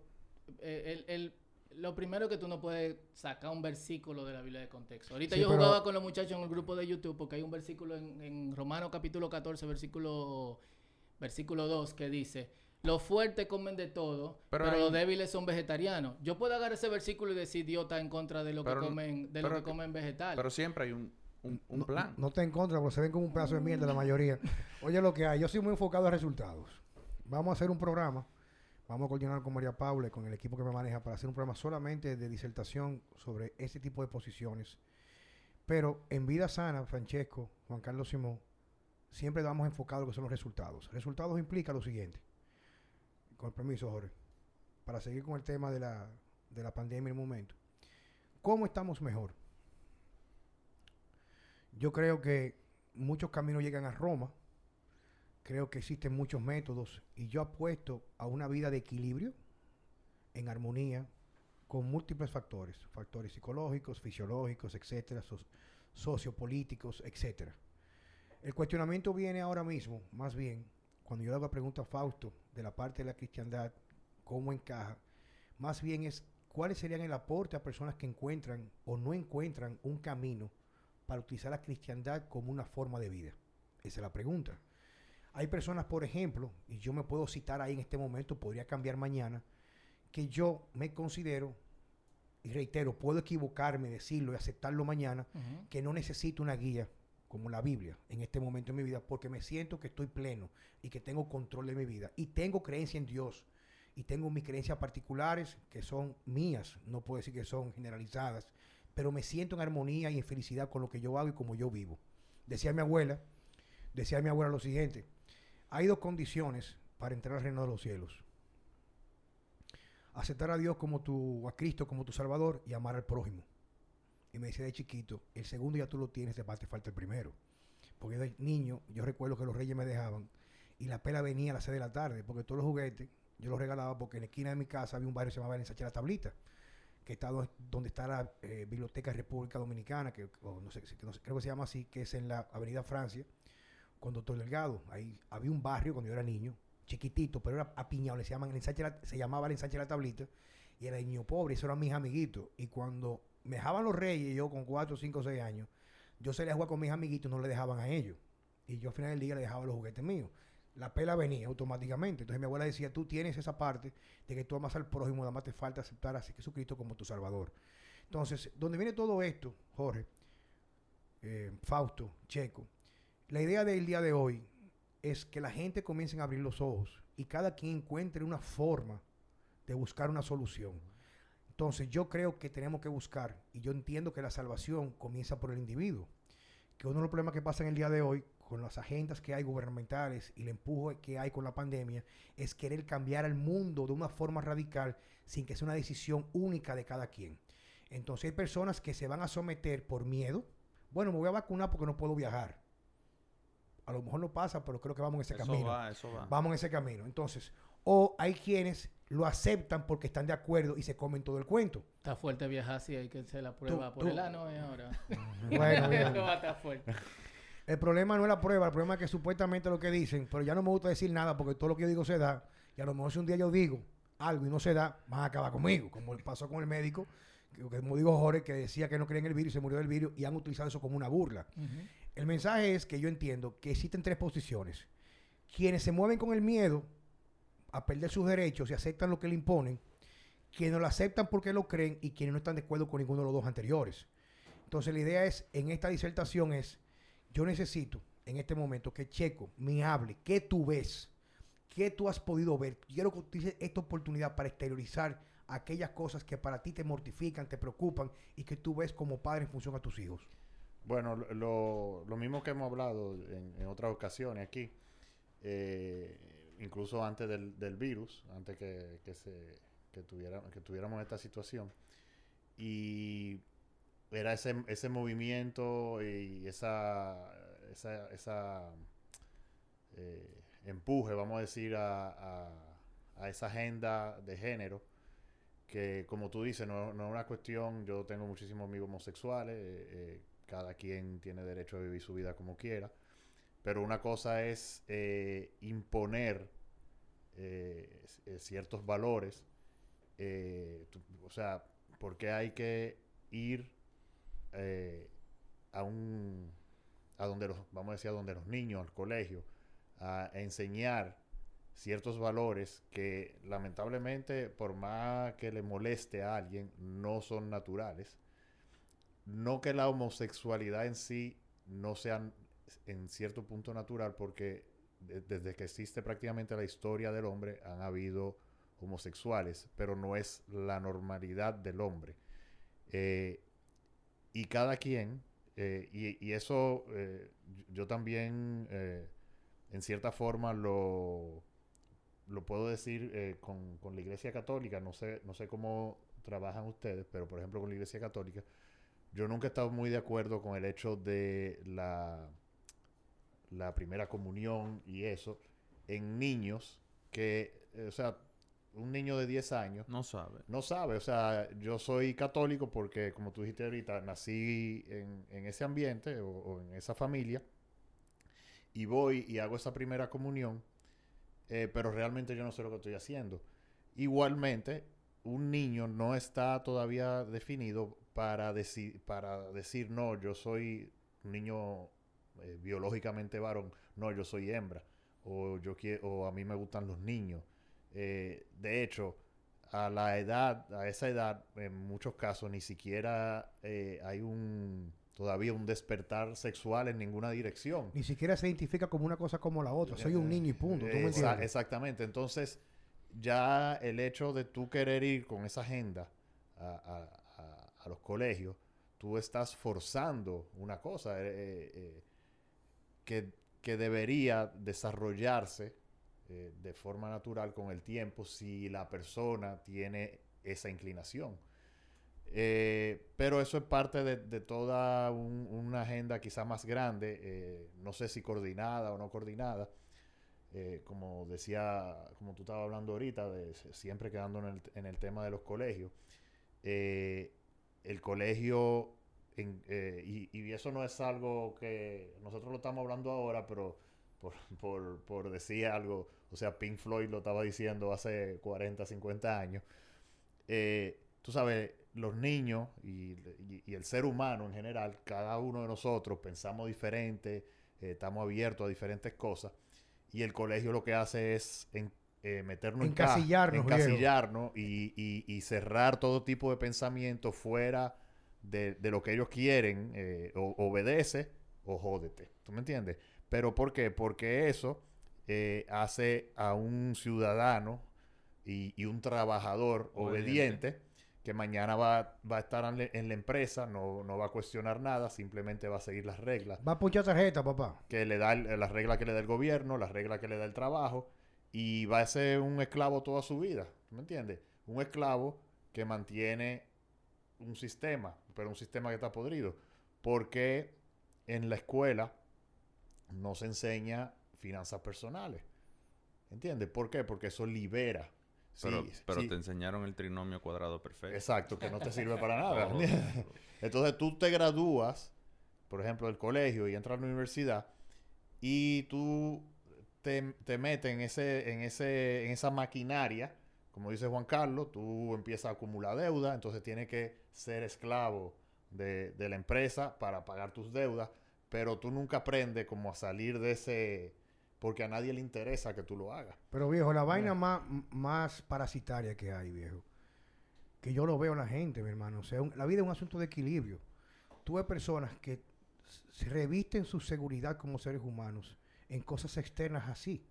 eh, el, el- lo primero que tú no puedes sacar un versículo de la Biblia de contexto. Ahorita Sí, yo pero- jugaba con los muchachos en el grupo de YouTube porque hay un versículo en, en Romanos capítulo 14, versículo, versículo 2 que dice, los fuertes comen de todo, Pero pero, hay- los débiles son vegetarianos. Yo puedo agarrar ese versículo y decir Dios está en contra de lo Pero- que comen, de lo pero que que- comen vegetal. Pero siempre hay un, un- un no, plan. No está en contra, porque se ven como un pedazo de mierda la mayoría. Oye, lo que hay, yo soy muy enfocado a resultados. Vamos a hacer un programa, vamos a coordinar con María Paula y con el equipo que me maneja para hacer un programa solamente de disertación sobre este tipo de posiciones. Pero en Vida Sana, Francesco, Juan Carlos Simón, siempre vamos enfocados en lo que son los resultados. Resultados implica lo siguiente. Con permiso, Jorge. Para seguir con el tema de la, de la pandemia en el momento. ¿Cómo estamos mejor? Yo creo que muchos caminos llegan a Roma. Creo que existen muchos métodos y yo apuesto a una vida de equilibrio, en armonía, con múltiples factores, factores psicológicos, fisiológicos, etcétera, so- sociopolíticos, etcétera. El cuestionamiento viene ahora mismo, más bien, cuando yo le hago la pregunta a Fausto de la parte de la cristiandad, cómo encaja, más bien es cuáles serían el aporte a personas que encuentran o no encuentran un camino para utilizar la cristiandad como una forma de vida. Esa es la pregunta. Hay personas, por ejemplo, y yo me puedo citar ahí en este momento, podría cambiar mañana, que yo me considero, y reitero, puedo equivocarme, decirlo y aceptarlo mañana, que no necesito una guía como la Biblia, en este momento de mi vida, porque me siento que estoy pleno y que tengo control de mi vida y tengo creencia en Dios y tengo mis creencias particulares que son mías, no puedo decir que son generalizadas, pero me siento en armonía y en felicidad con lo que yo hago y como yo vivo. Decía mi abuela, decía mi abuela lo siguiente, hay dos condiciones para entrar al reino de los cielos. Aceptar a Dios como tu, a Cristo como tu Salvador y amar al prójimo. Y me decía de chiquito, el segundo ya tú lo tienes, te falta el primero. Porque de niño, yo recuerdo que los reyes me dejaban y la pela venía a las 6 de la tarde, porque todos los juguetes yo los regalaba porque en la esquina de mi casa había un barrio que se llamaba Ensache la Tablita, que está donde, está la eh, Biblioteca República Dominicana, que, no sé, creo que se llama así, que es en la Avenida Francia, con Doctor Delgado. Ahí había un barrio cuando yo era niño, chiquitito, pero era apiñado, se, llaman el se llamaba el Ensanche la Tablita, y era niño pobre, eso eran mis amiguitos. Y cuando me dejaban los reyes, yo con 4, 5, 6 años, yo salía a jugar con mis amiguitos, no le dejaban a ellos. Y yo al final del día le dejaba los juguetes míos la pela venía automáticamente. Entonces mi abuela decía, tú tienes esa parte de que tú amas al prójimo, nada más te falta aceptar a Jesucristo como tu Salvador. Entonces, donde viene todo esto, Jorge, eh, Fausto, Checo, la idea del día de hoy es que la gente comience a abrir los ojos y cada quien encuentre una forma de buscar una solución. Entonces yo creo que tenemos que buscar, y yo entiendo que la salvación comienza por el individuo, que uno de los problemas que pasa en el día de hoy con las agendas que hay gubernamentales y el empuje que hay con la pandemia, es querer cambiar el mundo de una forma radical sin que sea una decisión única de cada quien. Entonces hay personas que se van a someter por miedo. Bueno, me voy a vacunar porque no puedo viajar. A lo mejor no pasa, pero creo que vamos en ese eso camino. Va, eso va. Vamos en ese camino. Entonces, o hay quienes lo aceptan porque están de acuerdo y se comen todo el cuento. Está fuerte viajar si hay que hacer la prueba por el ano ahora. bueno, está fuerte. El problema no es la prueba, el problema es que supuestamente lo que dicen, pero ya no me gusta decir nada porque todo lo que yo digo se da. Y a lo mejor si un día yo digo algo y no se da, van a acabar conmigo, como pasó con el médico, que, como digo Jorge, que decía que no creía en el virus y se murió del virus y han utilizado eso como una burla. El mensaje es que yo entiendo que existen tres posiciones. Quienes se mueven con el miedo a perder sus derechos y aceptan lo que le imponen, quienes lo aceptan porque lo creen y quienes no están de acuerdo con ninguno de los dos anteriores. Entonces la idea es, en esta disertación es yo necesito en este momento que Checo me hable, qué tú ves, qué tú has podido ver. Quiero que utilices esta oportunidad para exteriorizar aquellas cosas que para ti te mortifican, te preocupan y que tú ves como padre en función a tus hijos. Bueno, lo, mismo que hemos hablado en, otras ocasiones aquí, eh, incluso antes del, virus, antes que, se, tuviera, que tuviéramos esta situación. Y era ese, ese movimiento y esa, esa, esa eh, empuje, vamos a decir, a, a, esa agenda de género, que como tú dices, no, no es una cuestión, yo tengo muchísimos amigos homosexuales, eh, eh, cada quien tiene derecho a vivir su vida como quiera, pero una cosa es imponer ciertos valores, o sea, porque hay que ir eh, a un a donde los vamos a decir a donde los niños al colegio a, enseñar ciertos valores que lamentablemente por más que le moleste a alguien no son naturales no que la homosexualidad en sí no sea en cierto punto natural porque desde que existe prácticamente la historia del hombre han habido homosexuales pero no es la normalidad del hombre. Eh, y cada quien, eh, y, eso eh, yo también en cierta forma lo, lo puedo decir con, con, la Iglesia Católica, no sé, no sé cómo trabajan ustedes, pero por ejemplo con la Iglesia Católica, yo nunca he estado muy de acuerdo con el hecho de la, la primera comunión y eso en niños que, o sea, un niño de 10 años. No sabe. No sabe. O sea, yo soy católico porque, como tú dijiste ahorita, nací en, ese ambiente o, en esa familia. Y voy y hago esa primera comunión. Eh, pero realmente yo no sé lo que estoy haciendo. Igualmente, un niño no está todavía definido para, decir para decir, no, yo soy un niño eh, biológicamente varón. No, yo soy hembra. O, yo quiero, o a mí me gustan los niños eh, de hecho, a la edad, a esa edad, en muchos casos, ni siquiera eh, hay un, todavía un despertar sexual en ninguna dirección. Ni siquiera se identifica como una cosa como la otra. Soy un niño y punto. ¿tú me Exa- entiendes? exactamente. Entonces, ya el hecho de tú querer ir con esa agenda a, a- a- a los colegios, tú estás forzando una cosa eh, que, que debería desarrollarse eh, de forma natural con el tiempo si la persona tiene esa inclinación. Eh, pero eso es parte de, de toda un- una agenda quizá más grande, eh, no sé si coordinada o no coordinada, eh, como decía, como tú estabas hablando ahorita, de siempre quedando en el, en el tema de los colegios, eh, el colegio, en- eh, y, y eso no es algo que nosotros lo estamos hablando ahora, pero por, por, por decir algo, o sea, Pink Floyd lo estaba diciendo hace 40, 50 años, eh, tú sabes, los niños y, y- y el ser humano en general, cada uno de nosotros pensamos diferente, eh, estamos abiertos a diferentes cosas, y el colegio lo que hace es en- eh, meternos en ca- Encasillarnos, viejo. encasillarnos y, y- y cerrar todo tipo de pensamiento fuera de, de lo que ellos quieren, eh, o obedece o jódete. ¿Tú me entiendes? ¿Pero por qué? Porque eso eh, hace a un ciudadano y, y un trabajador Obediente. obediente, que mañana va, va a estar en, la- en la empresa, no, no va a cuestionar nada, simplemente va a seguir las reglas Va a ponchar tarjeta, papá. que le da el- las reglas que le da el gobierno, las reglas que le da el trabajo, y va a ser un esclavo toda su vida. ¿Me entiendes? Un esclavo que mantiene un sistema, pero un sistema que está podrido. Porque en la escuela no se enseña finanzas personales. ¿Entiendes? ¿Por qué? Porque eso libera. Pero, Sí, pero sí, te enseñaron el trinomio cuadrado perfecto. Exacto, que no te sirve para nada. ¿entiendes? Entonces tú te gradúas, por ejemplo, del colegio y entras a la universidad y tú te, te metes en, ese, en, ese, en esa maquinaria, como dice Juan Carlos, tú empiezas a acumular deuda, entonces tienes que ser esclavo de, de la empresa para pagar tus deudas, pero tú nunca aprendes como a salir de ese, porque a nadie le interesa que tú lo hagas. Pero viejo, la vaina más, más parasitaria que hay, viejo, que yo lo veo en la gente, mi hermano. O sea, un- la vida es un asunto de equilibrio. Tú ves personas que se revisten su seguridad como seres humanos en cosas externas así.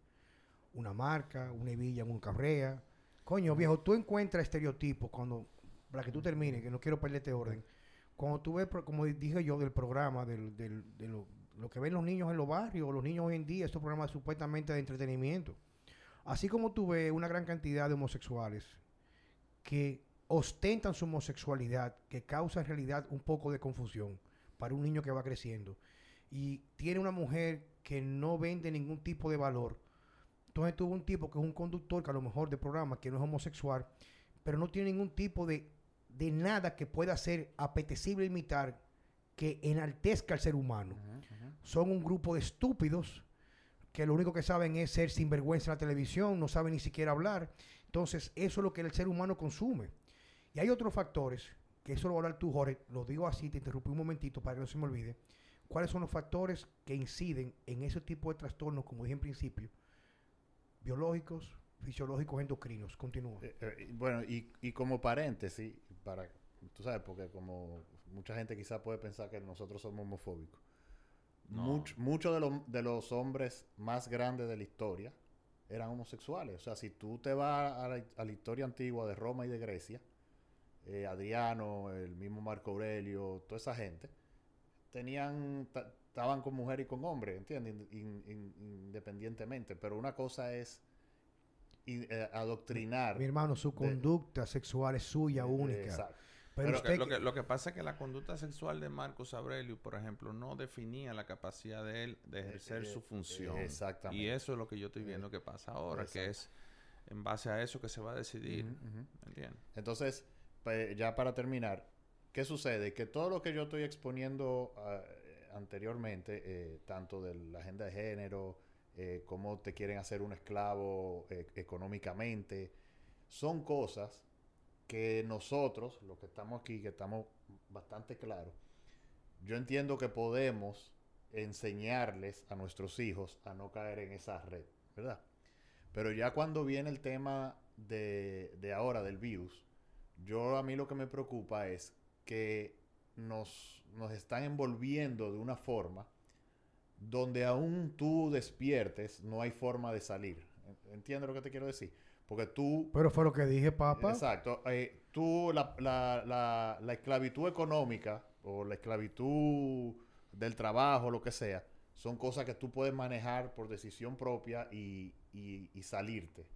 Una marca, una hebilla, una carrera. Coño, viejo, tú encuentras estereotipos cuando, para que tú termines, que no quiero perderte orden. Cuando tú ves, como dije yo, del programa, del, del- de lo, lo que ven los niños en los barrios, los niños hoy en día, estos programas supuestamente de entretenimiento. Así como tú ves una gran cantidad de homosexuales que ostentan su homosexualidad, que causa en realidad un poco de confusión para un niño que va creciendo. Y tiene una mujer que no vende ningún tipo de valor. Entonces tuvo un tipo que es un conductor, que a lo mejor de programa, que no es homosexual, pero no tiene ningún tipo de, de nada que pueda ser apetecible imitar que enaltezca al ser humano son un grupo de estúpidos que lo único que saben es ser sinvergüenza en la televisión, no saben ni siquiera hablar. Entonces, eso es lo que el ser humano consume. Y hay otros factores, que eso lo va a hablar tú, Jorge, lo digo así, te interrumpí un momentito para que no se me olvide. ¿Cuáles son los factores que inciden en ese tipo de trastornos, como dije en principio, biológicos, fisiológicos, endocrinos? Continúa. Eh, eh, bueno, y, y como paréntesis, para, tú sabes, porque como mucha gente quizás puede pensar que nosotros somos homofóbicos. No. Much- Muchos de, los- de los hombres más grandes de la historia eran homosexuales. O sea, si tú te vas a la, a la historia antigua de Roma y de Grecia, eh, Adriano, el mismo Marco Aurelio, toda esa gente, tenían, estaban con mujer y con hombre, ¿entiendes? In- in- in- independientemente. Pero una cosa es in- eh, adoctrinar. Mi hermano, su de- conducta sexual es suya, eh, única. exacto. Pero, Pero Lo que, usted, lo, que, lo que pasa es que la conducta sexual de Marcos Aurelius, por ejemplo, no definía la capacidad de él de ejercer eh, su función. exactamente. Y eso es lo que yo estoy viendo que pasa ahora, que es en base a eso que se va a decidir. Ujú. ¿Entiendes? Entonces, ya para terminar, ¿qué sucede? Que todo lo que yo estoy exponiendo ah, anteriormente, eh, tanto de la agenda de género, eh, cómo te quieren hacer un esclavo eh, económicamente, son cosas que nosotros, los que estamos aquí, que estamos bastante claros, yo entiendo que podemos enseñarles a nuestros hijos a no caer en esa red, ¿verdad? Pero ya cuando viene el tema de, de ahora del virus, yo a mí lo que me preocupa es que nos, nos están envolviendo de una forma donde aún tú despiertes, no hay forma de salir. ¿Entiendes lo que te quiero decir? Porque tú... Pero fue lo que dije, papá. Exacto. eh, tú, la, la, la, la esclavitud económica o la esclavitud del trabajo, lo que sea, son cosas que tú puedes manejar por decisión propia y, y, y salirte.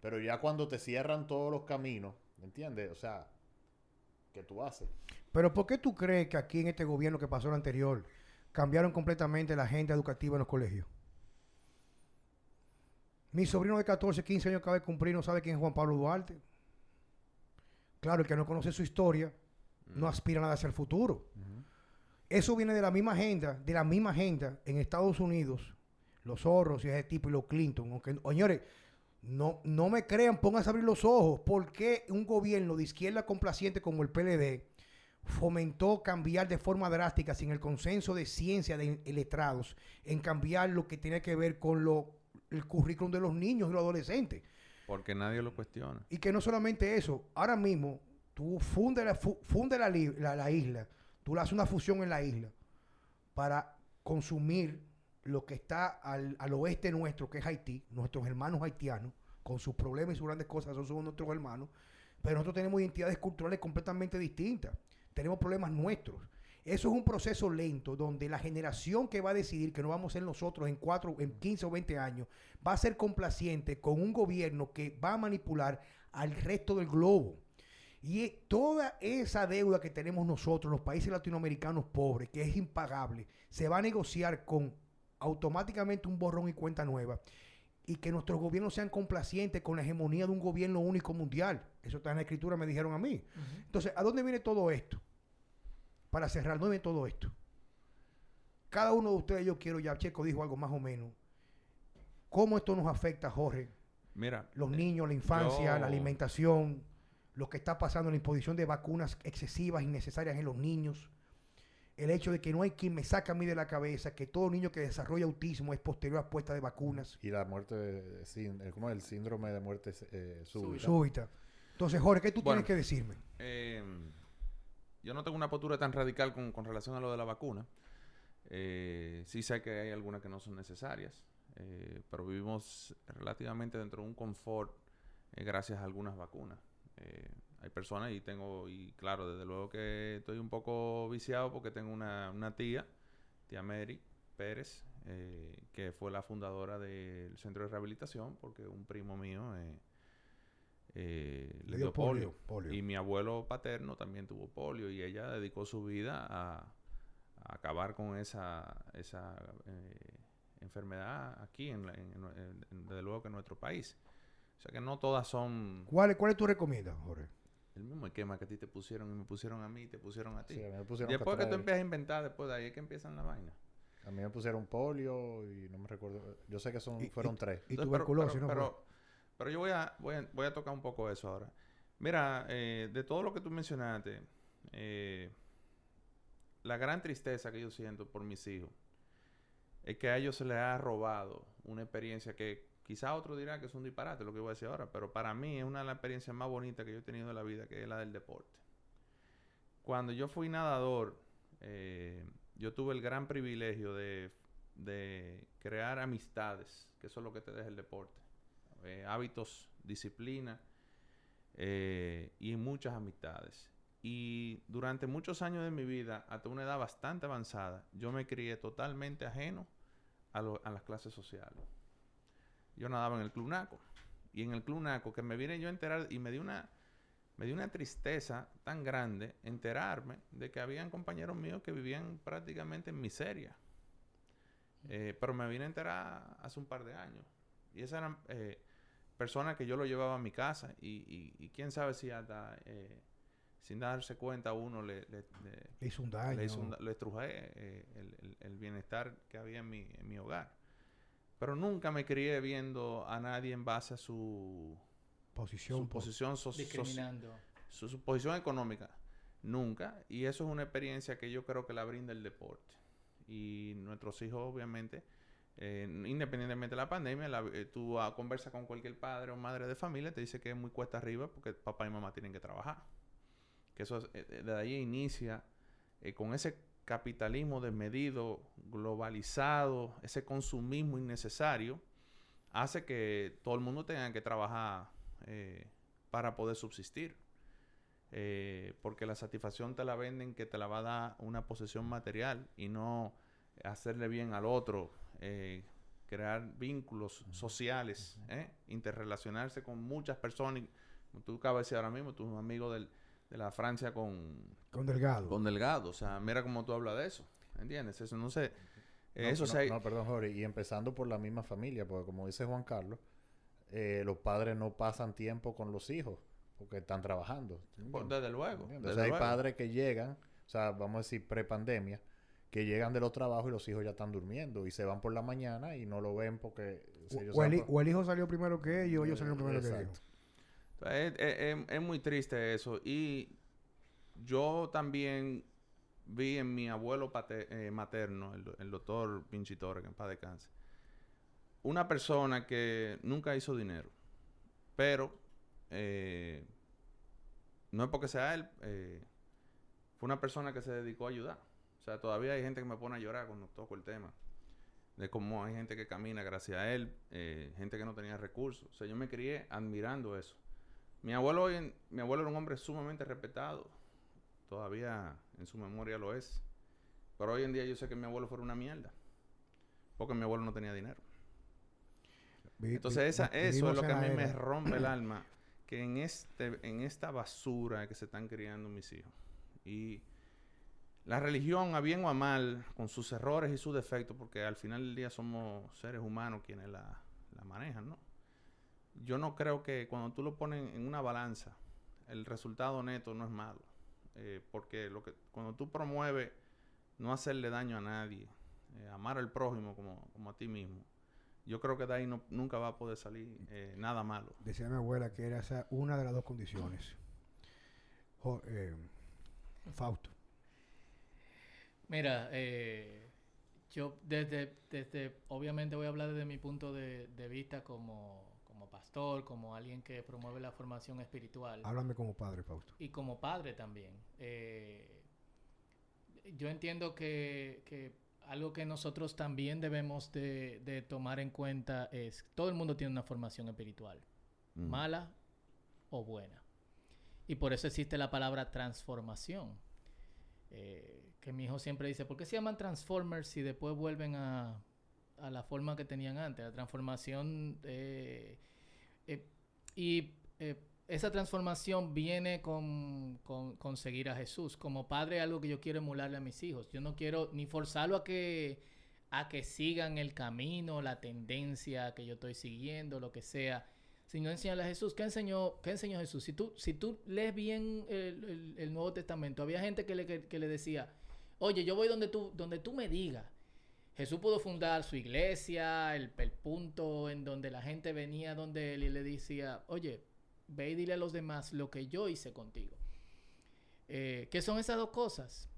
Pero ya cuando te cierran todos los caminos, ¿me entiendes? O sea, ¿qué tú haces? Pero ¿por qué tú crees que aquí en este gobierno que pasó el anterior cambiaron completamente la agenda educativa en los colegios? Mi sobrino de 14, 15 años acaba de cumplir, no sabe quién es Juan Pablo Duarte. Claro, el que no conoce su historia no aspira nada hacia el futuro. Eso viene de la misma agenda, de la misma agenda en Estados Unidos, los zorros y ese tipo y los Clinton. Aunque, señores, no, no me crean, pónganse a abrir los ojos. ¿Por qué un gobierno de izquierda complaciente como el PLD fomentó cambiar de forma drástica, sin el consenso de ciencia de letrados, en cambiar lo que tiene que ver con lo, el currículum de los niños y los adolescentes? Porque nadie lo cuestiona. Y que no solamente eso, ahora mismo tú funde la, fu- funde la, la- la isla, tú le haces una fusión en la isla para consumir lo que está al, al oeste nuestro, que es Haití, nuestros hermanos haitianos, con sus problemas y sus grandes cosas, son, nuestros hermanos, pero nosotros tenemos identidades culturales completamente distintas, tenemos problemas nuestros. Eso es un proceso lento donde la generación que va a decidir que no vamos a ser nosotros en cuatro, en 15 o 20 años, va a ser complaciente con un gobierno que va a manipular al resto del globo. Y toda esa deuda que tenemos nosotros, los países latinoamericanos pobres, que es impagable, se va a negociar con automáticamente un borrón y cuenta nueva. Y que nuestros gobiernos sean complacientes con la hegemonía de un gobierno único mundial. Eso está en la escritura, me dijeron a mí. Entonces, ¿a dónde viene todo esto? Para cerrar, ¿dónde viene todo esto? Cada uno de ustedes, yo quiero, ya Checo dijo algo más o menos. ¿Cómo esto nos afecta, Jorge? Mira, Los eh, niños, la infancia, yo- la alimentación, lo que está pasando en la imposición de vacunas excesivas, innecesarias en los niños. El hecho de que no hay quien me saque a mí de la cabeza que todo niño que desarrolla autismo es posterior a puesta de vacunas Y la muerte, de, sin- eh, ¿cómo es el síndrome de muerte eh, súbita? súbita. Entonces, Jorge, ¿qué tú Bueno. tienes que decirme? Eh, yo no tengo una postura tan radical con, con relación a lo de la vacuna. Eh, sí sé que hay algunas que no son necesarias, eh, pero vivimos relativamente dentro de un confort eh, gracias a algunas vacunas. Hay personas y tengo, y claro, desde luego que estoy un poco viciado porque tengo una, una tía, tía Mary Pérez, eh, que fue la fundadora del centro de rehabilitación porque un primo mío eh, eh, le, dio polio. polio. Y mi abuelo paterno también tuvo polio y ella dedicó su vida a, a acabar con esa, esa enfermedad aquí, en, la- en- en- en- desde luego que en nuestro país. O sea que no todas son ¿Cuál, ¿Cuál es tu recomiendas, Jorge? El mismo esquema que a ti te pusieron y me pusieron a mí y te pusieron a ti. Sí, a mí me pusieron Después que tú empiezas a inventar, después de ahí es que empiezan la vaina. A mí me pusieron polio y no me recuerdo. Yo sé que son, Y- fueron y- tres. Y Entonces, pero- tuberculosis, pero, ¿no? Pero, pero yo voy a, voy, a, voy a tocar un poco eso ahora. Mira, eh, de todo lo que tú mencionaste, eh, la gran tristeza que yo siento por mis hijos es que a ellos se les ha robado una experiencia que quizá otro dirá que es un disparate lo que voy a decir ahora, pero para mí es una de las experiencias más bonitas que yo he tenido en la vida, que es la del deporte. Cuando yo fui nadador, eh, yo tuve el gran privilegio de, de crear amistades, que eso es lo que te deja el deporte. Eh, hábitos, disciplina eh, y muchas amistades. Y durante muchos años de mi vida, hasta una edad bastante avanzada, yo me crié totalmente ajeno a, a las clases sociales. Yo nadaba en el Club Naco. Y en el Club Naco, que me vine yo a enterar, y me dio una, me dio una tristeza tan grande enterarme de que habían compañeros míos que vivían prácticamente en miseria. Eh, pero me vine a enterar hace un par de años. Y esas eran eh, personas que yo lo llevaba a mi casa. Y, y- y quién sabe si hasta eh, sin darse cuenta uno le, le- le- Le hizo un daño. le, hizo un da- le estrujé eh, el, el- el bienestar que había en mi, en mi hogar. Pero nunca me crié viendo a nadie en base a su, posición. su po- posición so- Discriminando. su, su posición económica. Nunca. Y eso es una experiencia que yo creo que la brinda el deporte. Y nuestros hijos, obviamente, eh, independientemente de la pandemia, la- eh, tú ah, conversas con cualquier padre o madre de familia, te dice que es muy cuesta arriba porque papá y mamá tienen que trabajar. Que eso es, eh, eh, de ahí inicia eh, con ese capitalismo desmedido, globalizado, ese consumismo innecesario, hace que todo el mundo tenga que trabajar eh, para poder subsistir. Eh, porque la satisfacción te la venden que te la va a dar una posesión material y no hacerle bien al otro, eh, crear vínculos sociales, interrelacionarse con muchas personas. Tú acabas de decir ahora mismo, tu amigo del, de la Francia con, Con Delgado. con Delgado. O sea, mira cómo tú hablas de eso. ¿Entiendes? Eso no sé. No, eso no, se- no, perdón, Jorge. Y empezando por la misma familia, porque como dice Juan Carlos, eh, los padres no pasan tiempo con los hijos porque están trabajando. Pues, desde luego. ¿Entiendes? desde O sea, hay luego. padres que llegan, o sea, vamos a decir pre-pandemia, que llegan de los trabajos y los hijos ya están durmiendo y se van por la mañana y no lo ven porque... O, o el, o el hijo salió primero que ellos, o ellos salieron primero que ellos. Es, es- muy triste eso. Y yo también vi en mi abuelo eh, materno, el, el doctor Pinchitore, que en paz descanse, una persona que nunca hizo dinero, pero eh, no es porque sea él, eh, fue una persona que se dedicó a ayudar. O sea, todavía hay gente que me pone a llorar cuando toco el tema. De cómo hay gente que camina gracias a él, eh, gente que no tenía recursos. O sea, yo me crié admirando eso. Mi abuelo, mi abuelo era un hombre sumamente respetado. Todavía en su memoria lo es. Pero hoy en día yo sé que mi abuelo fue una mierda. Porque mi abuelo no tenía dinero. Entonces esa, eso es lo que a mí me rompe el alma. Que en, este, en esta basura que se están criando mis hijos. Y la religión, a bien o a mal, con sus errores y sus defectos, porque al final del día somos seres humanos quienes la, la manejan, ¿no? Yo no creo que cuando tú lo pones en una balanza, el resultado neto no es malo. Eh, porque lo que, cuando tú promueves no hacerle daño a nadie, eh, amar al prójimo como, como a ti mismo, yo creo que de ahí no- nunca va a poder salir eh, nada malo. Decía mi abuela que era esa una de las dos condiciones. Jo- eh, Fausto. Mira, eh, yo desde, desde, obviamente voy a hablar desde mi punto de, de vista como, como pastor, como alguien que promueve la formación espiritual Háblame como padre, Fausto. y como padre también. Eh, yo entiendo que, que algo que nosotros también debemos de, de tomar en cuenta es, todo el mundo tiene una formación espiritual, Mm. mala o buena. Y por eso existe la palabra transformación. Eh, que mi hijo siempre dice, ¿por qué se llaman Transformers si después vuelven a, a la forma que tenían antes? La transformación eh, eh, y eh, esa transformación viene con, con, seguir a Jesús. Como padre, algo que yo quiero emularle a mis hijos. Yo no quiero ni forzarlo a que, a que sigan el camino, la tendencia que yo estoy siguiendo, lo que sea. Sino enseñarle a Jesús. ¿Qué enseñó, qué enseñó Jesús? Si tú, si tú lees bien el, el- Nuevo Testamento, había gente que le, que le decía, oye, yo voy donde tú, donde tú me digas. Jesús pudo fundar su iglesia, el, punto en donde la gente venía donde él y le decía, oye, ve y dile a los demás lo que yo hice contigo. Eh, ¿Qué son esas dos cosas?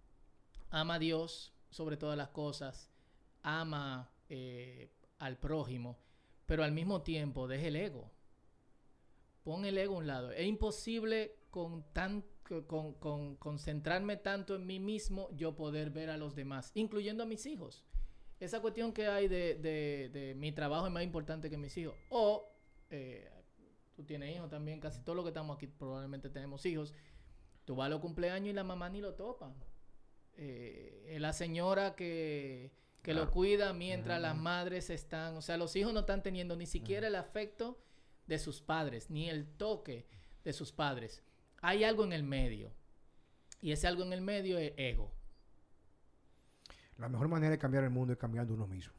Ama a Dios sobre todas las cosas, ama eh, al prójimo, pero al mismo tiempo deje el ego. Pon el ego a un lado. Es imposible con tan, con, con concentrarme tanto en mí mismo, yo poder ver a los demás, incluyendo a mis hijos esa cuestión que hay de, de- de mi trabajo es más importante que mis hijos. O eh, tú tienes hijos también, casi todos los que estamos aquí probablemente tenemos hijos. Tú vas a los cumpleaños y la mamá ni lo topa. Eh, la señora que, que lo cuida mientras las madres están, o sea, los hijos no están teniendo ni siquiera el afecto de sus padres, ni el toque de sus padres. Hay algo en el medio. Y ese algo en el medio es ego. La mejor manera de cambiar el mundo es cambiando uno mismo.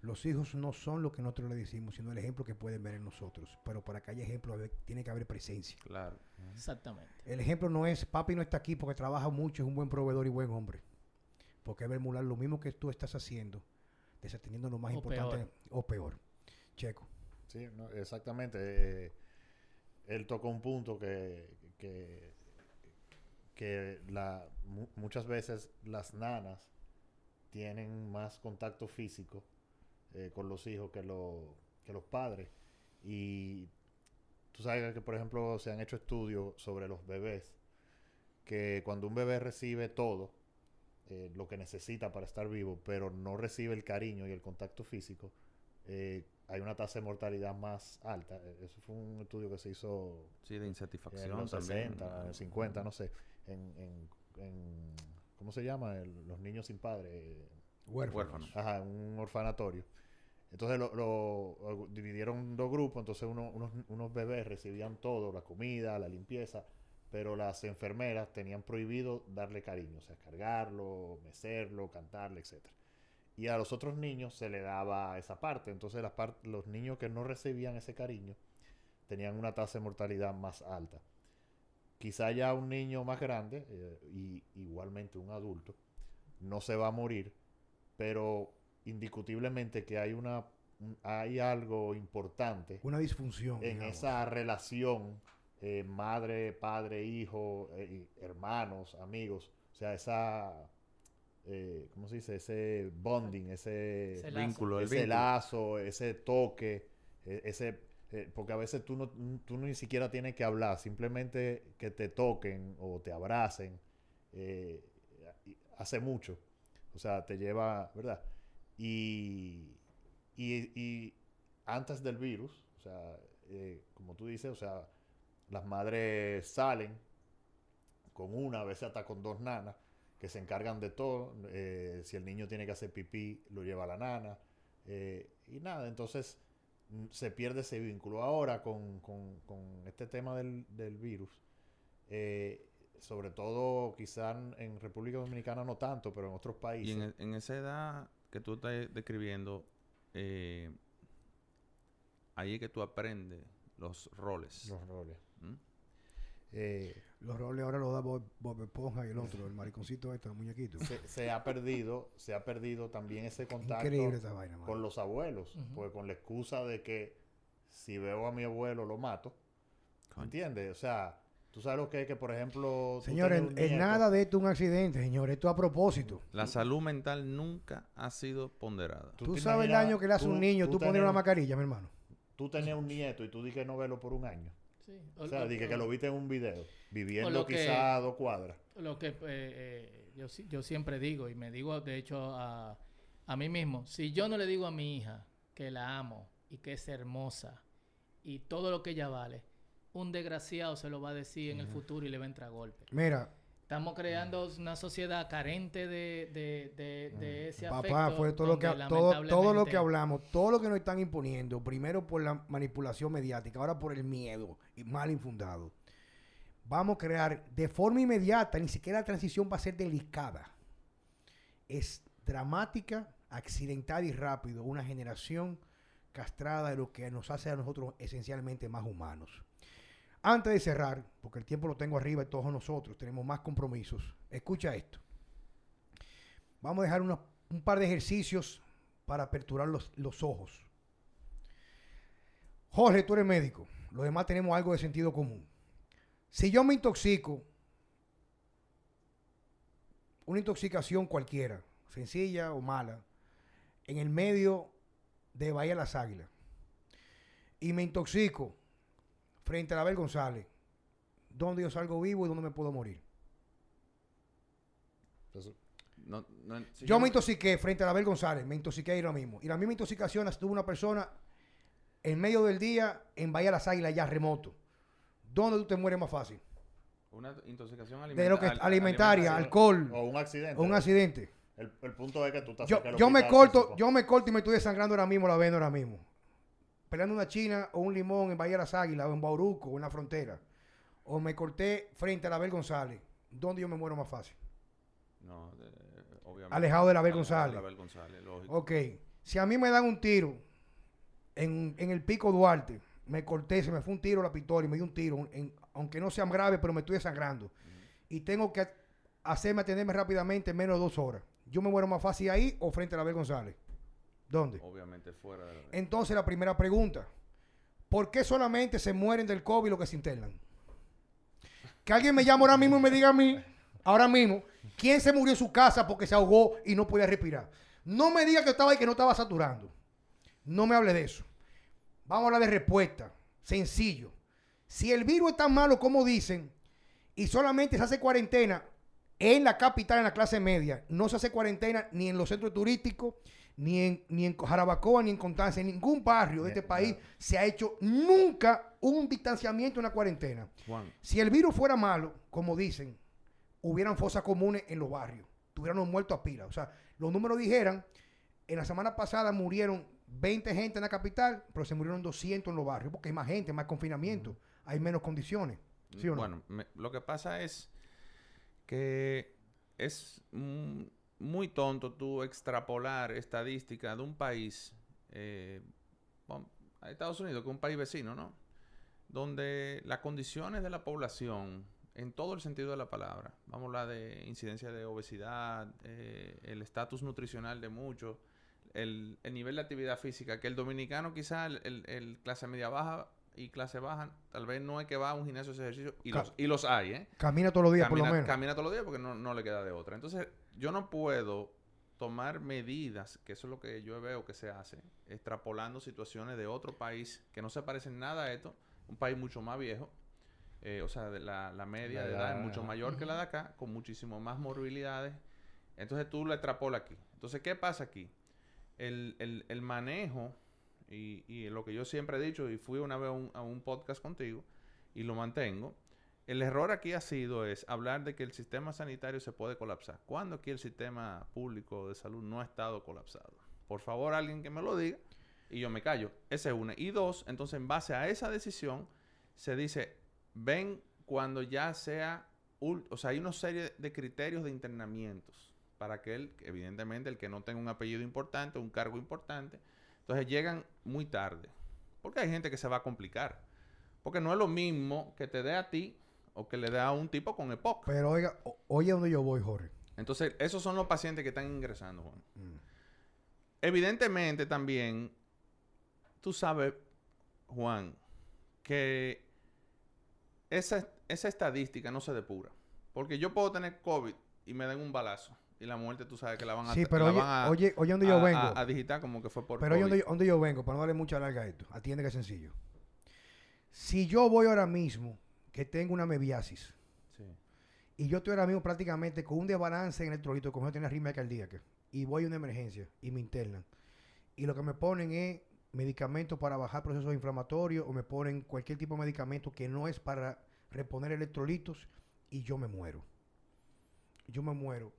Los hijos no son lo que nosotros le decimos, sino el ejemplo que pueden ver en nosotros. Pero para que haya ejemplo, tiene que haber presencia. Claro. Exactamente. El ejemplo no es, papi no está aquí porque trabaja mucho, es un buen proveedor y buen hombre. Porque debe emular lo mismo que tú estás haciendo, desatendiendo lo más O importante peor. o peor. Checo. Sí, no, exactamente. Eh, él tocó un punto que, que, que la, mu- muchas veces las nanas tienen más contacto físico eh, con los hijos que, lo- que los padres. Y tú sabes que, por ejemplo, se han hecho estudios sobre los bebés, que cuando un bebé recibe todo, eh, lo que necesita para estar vivo, pero no recibe el cariño y el contacto físico, eh, hay una tasa de mortalidad más alta. Eh, Eso fue un estudio que se hizo Sí, de en insatisfacción los también. 60, en los 50, no sé, en, en- en- ¿cómo se llama? El- los niños sin padre, Huérfanos. Huérfanos. ajá, en un orfanatorio. Entonces lo, lo- dividieron en dos grupos, entonces uno- unos, unos bebés recibían todo, la comida, la limpieza, pero las enfermeras tenían prohibido darle cariño, o sea, cargarlo, mecerlo, cantarle, etcétera. Y a los otros niños se le daba esa parte, entonces las los niños que no recibían ese cariño tenían una tasa de mortalidad más alta. Quizá ya un niño más grande, eh, y igualmente un adulto, no se va a morir, pero indiscutiblemente que hay una un- hay algo importante Una disfunción. en digamos. esa relación eh, madre, padre, hijo, eh, hermanos, amigos, o sea, esa eh, ¿cómo se dice? Ese bonding, ese, Ese Vínculo, el ese vínculo. lazo, ese toque, e- ese eh, porque a veces tú no tú ni siquiera tienes que hablar, simplemente que te toquen o te abracen eh, hace mucho. O sea, te lleva, ¿verdad? Y, y, antes del virus, o sea, eh, como tú dices, o sea, las madres salen con una, a veces hasta con dos nanas, que se encargan de todo. si el niño tiene que hacer pipí, lo lleva la nana. y nada, entonces se pierde ese vínculo. Ahora con, con- con este tema del, del virus, eh, sobre todo quizá en- República Dominicana no tanto, pero en otros Y países. en, e- en esa edad que tú estás describiendo, eh, ahí es que tú aprendes los roles. Los roles. ¿m? Eh, Los roles ahora los da Bob, Bob Esponja y el otro, el mariconcito este, el muñequito. se, se ha perdido, se ha perdido también ese contacto vaina, con los abuelos, pues con la excusa de que si veo a mi abuelo lo mato. ¿entiendes? O sea, tú sabes lo que es que, por ejemplo, Señores, en nada de esto es un accidente, señor. Esto a propósito. La salud mental nunca ha sido ponderada. Tú sabes el daño que le hace un niño, tú tú, pones una un- mascarilla, mi hermano. Tú tenías un nieto y tú dices no verlo por un año. Sí. O sea, dije que lo viste en un video, viviendo lo que- quizá a dos cuadras. Lo que eh, eh, yo, si- yo siempre digo, y me digo de hecho a, a mí mismo, si yo no le digo a mi hija que la amo y que es hermosa y todo lo que ella vale, un desgraciado se lo va a decir en el futuro y le va a entrar golpe. Mira, Estamos creando una sociedad carente de, de, de, de ese papá, afecto. fue todo lo, que, todo, todo lo que hablamos, todo lo que nos están imponiendo, primero por la manipulación mediática, ahora por el miedo y mal infundado. Vamos a crear de forma inmediata, ni siquiera la transición va a ser delicada. Es dramática, accidentada y rápido, una generación castrada de lo que nos hace a nosotros esencialmente más humanos. Antes de cerrar, porque el tiempo lo tengo arriba y todos nosotros tenemos más compromisos, escucha esto. Vamos a dejar un par de ejercicios para aperturar los, los ojos. Jorge, tú eres médico. Los demás tenemos algo de sentido común. Si yo me intoxico, una intoxicación cualquiera, sencilla o mala, en el medio de Bahía Las Águilas, y me intoxico frente a la Abel González, ¿dónde yo salgo vivo y dónde me puedo morir? Entonces, No- no- si Yo me intoxiqué frente a la Abel González, me intoxiqué ahí lo mismo. Y la misma intoxicación la tuvo una persona en medio del día en Bahía Las Águilas, ya remoto. ¿Dónde tú te mueres más fácil? Una intoxicación De lo que alimenta- alimentaria, alcohol o un accidente. o un accidente. El, el punto es que tú estás Yo, me corto, yo me corto y me estoy desangrando ahora mismo la vena ahora mismo. Peleando una china o un limón en Bahía Las Águilas o en Bauruco o en la frontera. O me corté frente a la Abel González. ¿Dónde yo me muero más fácil? No, de- obviamente. Alejado de la Abel Alejado González. de la González, lógico. Ok, si a mí me dan un tiro en, en el pico Duarte, me corté, se me fue un tiro a la pistola y me dio un tiro, en- aunque no sea grave, pero me estoy desangrando. Y tengo que hacerme atenderme rápidamente en menos de dos horas. Yo me muero más fácil ahí o frente a la Abel González. ¿Dónde? Obviamente fuera de la... Entonces la primera pregunta, ¿por qué solamente se mueren del COVID los que se internan? Que alguien me llame ahora mismo y me diga a mí, ahora mismo, quién se murió en su casa porque se ahogó y no podía respirar. No me diga que estaba ahí que no estaba saturando. No me hable de eso. Vamos a hablar de respuesta. Sencillo. Si el virus es tan malo como dicen y solamente se hace cuarentena en la capital, en la clase media, no se hace cuarentena ni en los centros turísticos, ni en, ni en Jarabacoa, ni en Constancia, en ningún barrio de este país se ha hecho nunca un distanciamiento, una cuarentena. Juan, Si el virus fuera malo, como dicen, hubieran fosas comunes en los barrios, tuviéramos muertos a pila. O sea, los números dijeran, en la semana pasada murieron 20 gente en la capital, pero se murieron 200 en los barrios, porque hay más gente, más confinamiento, hay menos condiciones. ¿Sí o no? Bueno, me- lo que pasa es que es mm, muy tonto tú extrapolar estadística de un país, eh, bueno, a Estados Unidos, que es un país vecino, ¿no? Donde las condiciones de la población, en todo el sentido de la palabra, vamos a hablar de incidencia de obesidad, eh, el estatus nutricional de muchos, el, el nivel de actividad física, que el dominicano quizá, el, el- el clase media baja y clase baja, tal vez no es que va a un gimnasio a hacer ejercicio, y, los, y los hay, ¿eh? Camina todos los días, por lo menos. camina todos los días porque no, no le queda de otra. Entonces, yo no puedo tomar medidas, que eso es lo que yo veo que se hace, extrapolando situaciones de otro país que no se parecen nada a esto, un país mucho más viejo, eh, o sea, de la, la media La de edad es mucho ajá. mayor que la de acá, con muchísimo más morbilidades. Entonces tú lo extrapolas aquí. Entonces, ¿qué pasa aquí? El, el- el manejo, y, y lo que yo siempre he dicho, y fui una vez a un, a un podcast contigo, y lo mantengo, el error aquí ha sido es hablar de que el sistema sanitario se puede colapsar. ¿Cuándo aquí el sistema público de salud no ha estado colapsado? Por favor, alguien que me lo diga y yo me callo. Esa es una. Y dos, entonces en base a esa decisión se dice, ven cuando ya sea, o sea, hay una serie de criterios de internamientos para aquel, evidentemente, el que no tenga un apellido importante, un cargo importante. Entonces llegan muy tarde. Porque hay gente que se va a complicar. Porque no es lo mismo que te dé a ti o que le dé a un tipo con EPOC. Pero oiga, oye donde yo voy, Jorge. Entonces, esos son los pacientes que están ingresando, Juan. Mm. Evidentemente también, tú sabes, Juan, que esa, esa estadística no se depura. Porque yo puedo tener COVID y me den un balazo. Y la muerte tú sabes que la van a... Sí, pero oye, a- oye, oye donde yo vengo. A, a digitar como que fue por Pero oye COVID. donde, donde yo vengo, para no darle mucha larga a esto. Atiende que es sencillo. Si yo voy ahora mismo, que tengo una mebiasis, Sí. y yo estoy ahora mismo prácticamente con un desbalance en electrolito, como yo tengo arritmia cardíaca, y voy a una emergencia y me internan, y lo que me ponen es medicamentos para bajar procesos inflamatorios, o me ponen cualquier tipo de medicamento que no es para reponer electrolitos, y yo me muero. Yo me muero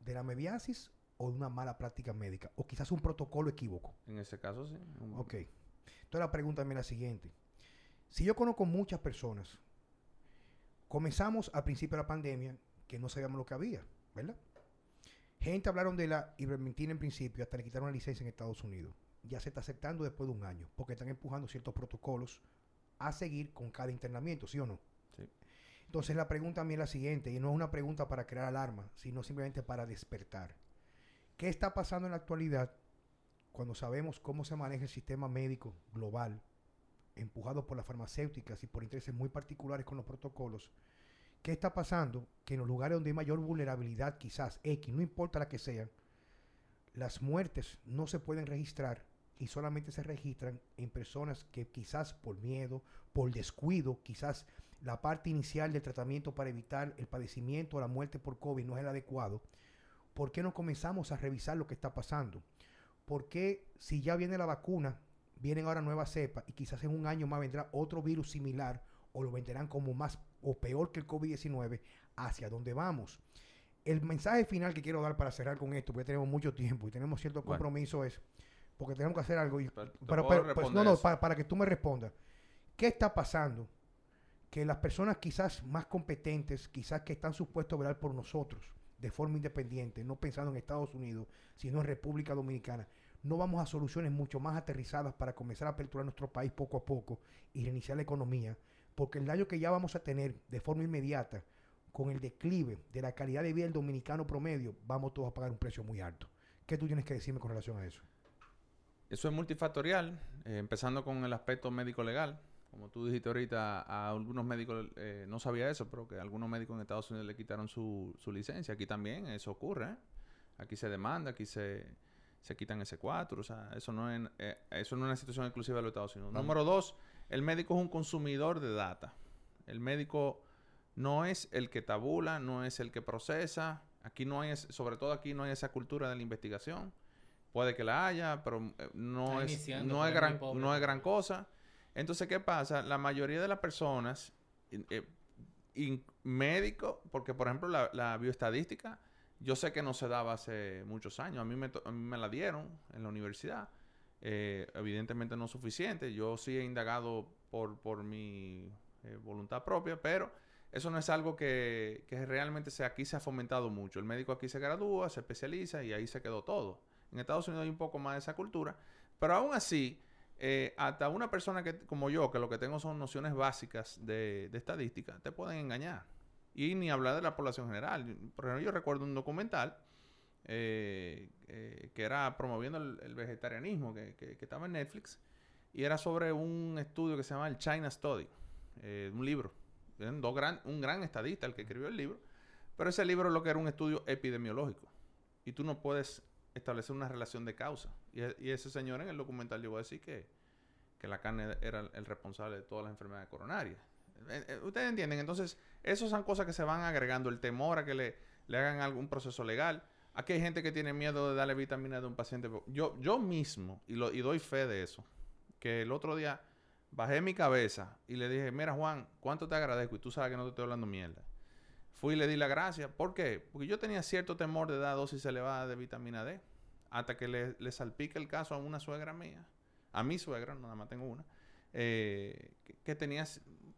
de la mebiasis o de una mala práctica médica, o quizás un protocolo equívoco. En ese caso, sí. Un- Ok. Entonces la pregunta es la siguiente. Si yo conozco muchas personas, comenzamos al principio de la pandemia que no sabíamos lo que había, ¿verdad? Gente hablaron de la ivermectina en principio, hasta le quitaron la licencia en Estados Unidos. Ya se está aceptando después de un año, porque están empujando ciertos protocolos a seguir con cada internamiento, ¿sí o no? Sí. Entonces la pregunta a mí es la siguiente, y no es una pregunta para crear alarma, sino simplemente para despertar. ¿Qué está pasando en la actualidad cuando sabemos cómo se maneja el sistema médico global, empujado por las farmacéuticas y por intereses muy particulares con los protocolos? ¿Qué está pasando? Que en los lugares donde hay mayor vulnerabilidad, quizás X, no importa la que sea, las muertes no se pueden registrar y solamente se registran en personas que quizás por miedo, por descuido, quizás la parte inicial del tratamiento para evitar el padecimiento o la muerte por COVID no es el adecuado. ¿Por qué no comenzamos a revisar lo que está pasando? ¿Por qué si ya viene la vacuna, vienen ahora nuevas cepas y quizás en un año más vendrá otro virus similar o lo venderán como más o peor que el COVID-19? ¿Hacia dónde vamos? El mensaje final que quiero dar para cerrar con esto, porque tenemos mucho tiempo y tenemos cierto Bueno. compromiso, es porque tenemos que hacer algo. Y, Pero- pero, pues, no, no, para que tú me respondas. ¿Qué está pasando? Que las personas quizás más competentes, quizás que están supuestos a velar por nosotros de forma independiente, no pensando en Estados Unidos, sino en República Dominicana, no vamos a soluciones mucho más aterrizadas para comenzar a aperturar nuestro país poco a poco y reiniciar la economía, porque el daño que ya vamos a tener de forma inmediata con el declive de la calidad de vida del dominicano promedio, vamos todos a pagar un precio muy alto. ¿Qué tú tienes que decirme con relación a eso? Eso es multifactorial, eh, empezando con el aspecto médico-legal. Como tú dijiste ahorita, a algunos médicos, eh, no sabía eso, pero que algunos médicos en Estados Unidos le quitaron su, su licencia. Aquí también eso ocurre. ¿eh? Aquí se demanda, aquí se, se quitan ese 4. O sea, eso no, es, eh, eso no es una situación exclusiva de los Estados Unidos. Vamos. Número dos, el médico es un consumidor de data. El médico no es el que tabula, no es el que procesa. Aquí no hay, sobre todo aquí no hay esa cultura de la investigación. Puede que la haya, pero eh, no es, no es gran, no es gran cosa. Entonces, ¿qué pasa? La mayoría de las personas, eh, médicos, porque por ejemplo la, bioestadística, yo sé que no se daba hace muchos años. A mí me, a mí me la dieron en la universidad. Eh, evidentemente no suficiente. Yo sí he indagado por, mi eh, voluntad propia, pero eso no es algo que, que realmente se, aquí se ha fomentado mucho. El médico aquí se gradúa, se especializa y ahí se quedó todo. En Estados Unidos hay un poco más de esa cultura, pero aún así, eh, hasta una persona que, como yo, que lo que tengo son nociones básicas de, de estadística, te pueden engañar. Y ni hablar de la población general. Por ejemplo, yo recuerdo un documental eh, eh, que era promoviendo el, vegetarianismo, que, estaba en Netflix, y era sobre un estudio que se llama el China Study, eh, un libro. Un gran estadista el que escribió el libro, pero ese libro lo que era un estudio epidemiológico. Y tú no puedes establecer una relación de causa. Y, ese señor en el documental llegó a decir que, que la carne era el responsable de todas las enfermedades coronarias. Ustedes entienden, entonces, esas son cosas que se van agregando, el temor a que le, le hagan algún proceso legal. Aquí hay gente que tiene miedo de darle vitamina de un paciente. Yo, yo mismo, y, lo, y doy fe de eso, que el otro día bajé mi cabeza y le dije, mira Juan, ¿cuánto te agradezco? Y tú sabes que no te estoy hablando mierda. Fui y le di la gracia. ¿Por qué? Porque yo tenía cierto temor de dar dosis elevada de vitamina D. Hasta que le, le salpique el caso a una suegra mía. A mi suegra, nada más tengo una. Eh, que, que tenía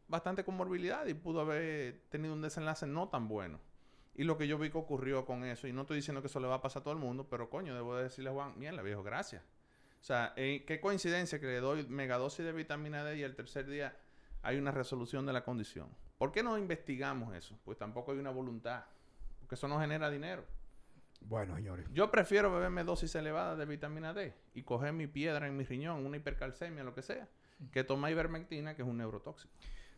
bastante comorbilidad y pudo haber tenido un desenlace no tan bueno. Y lo que yo vi que ocurrió con eso, y no estoy diciendo que eso le va a pasar a todo el mundo, pero coño, debo decirle a Juan, mierda, viejo, gracias. O sea, eh, qué coincidencia que le doy megadosis de vitamina D y el tercer día hay una resolución de la condición. ¿Por qué no investigamos eso? Pues tampoco hay una voluntad, porque eso no genera dinero. Bueno, señores. Yo prefiero beberme dosis elevadas de vitamina D y coger mi piedra en mi riñón, una hipercalcemia, lo que sea, que tomar ivermectina, que es un neurotóxico.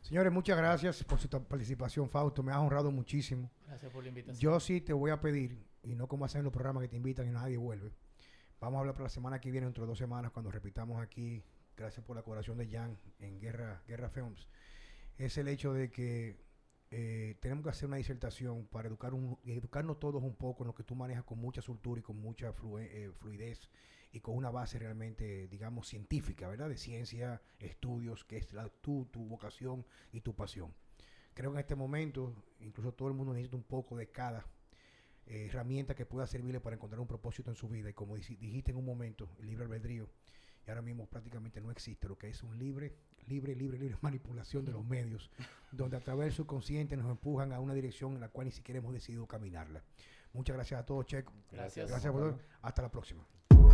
Señores, muchas gracias por su participación, Fausto. Me ha honrado muchísimo. Gracias por la invitación. Yo sí te voy a pedir, y no como hacen los programas que te invitan y nadie vuelve. Vamos a hablar para la semana que viene, dentro de dos semanas, cuando repitamos aquí, gracias por la colaboración de Jan en Guerra, Guerra Films. Es el hecho de que eh, tenemos que hacer una disertación para educar un, educarnos todos un poco en lo que tú manejas con mucha soltura y con mucha eh, fluidez y con una base realmente, digamos, científica, ¿verdad? De ciencia, estudios, que es la, tu, tu vocación y tu pasión. Creo que en este momento, incluso todo el mundo necesita un poco de cada eh, herramienta que pueda servirle para encontrar un propósito en su vida. Y como dijiste en un momento, el libre albedrío, y ahora mismo prácticamente no existe lo que es un libre, libre, libre, libre manipulación de los medios, donde a través del subconsciente nos empujan a una dirección en la cual ni siquiera hemos decidido caminarla. Muchas gracias a todos, Checo. Gracias. Gracias por todo. Hasta la próxima.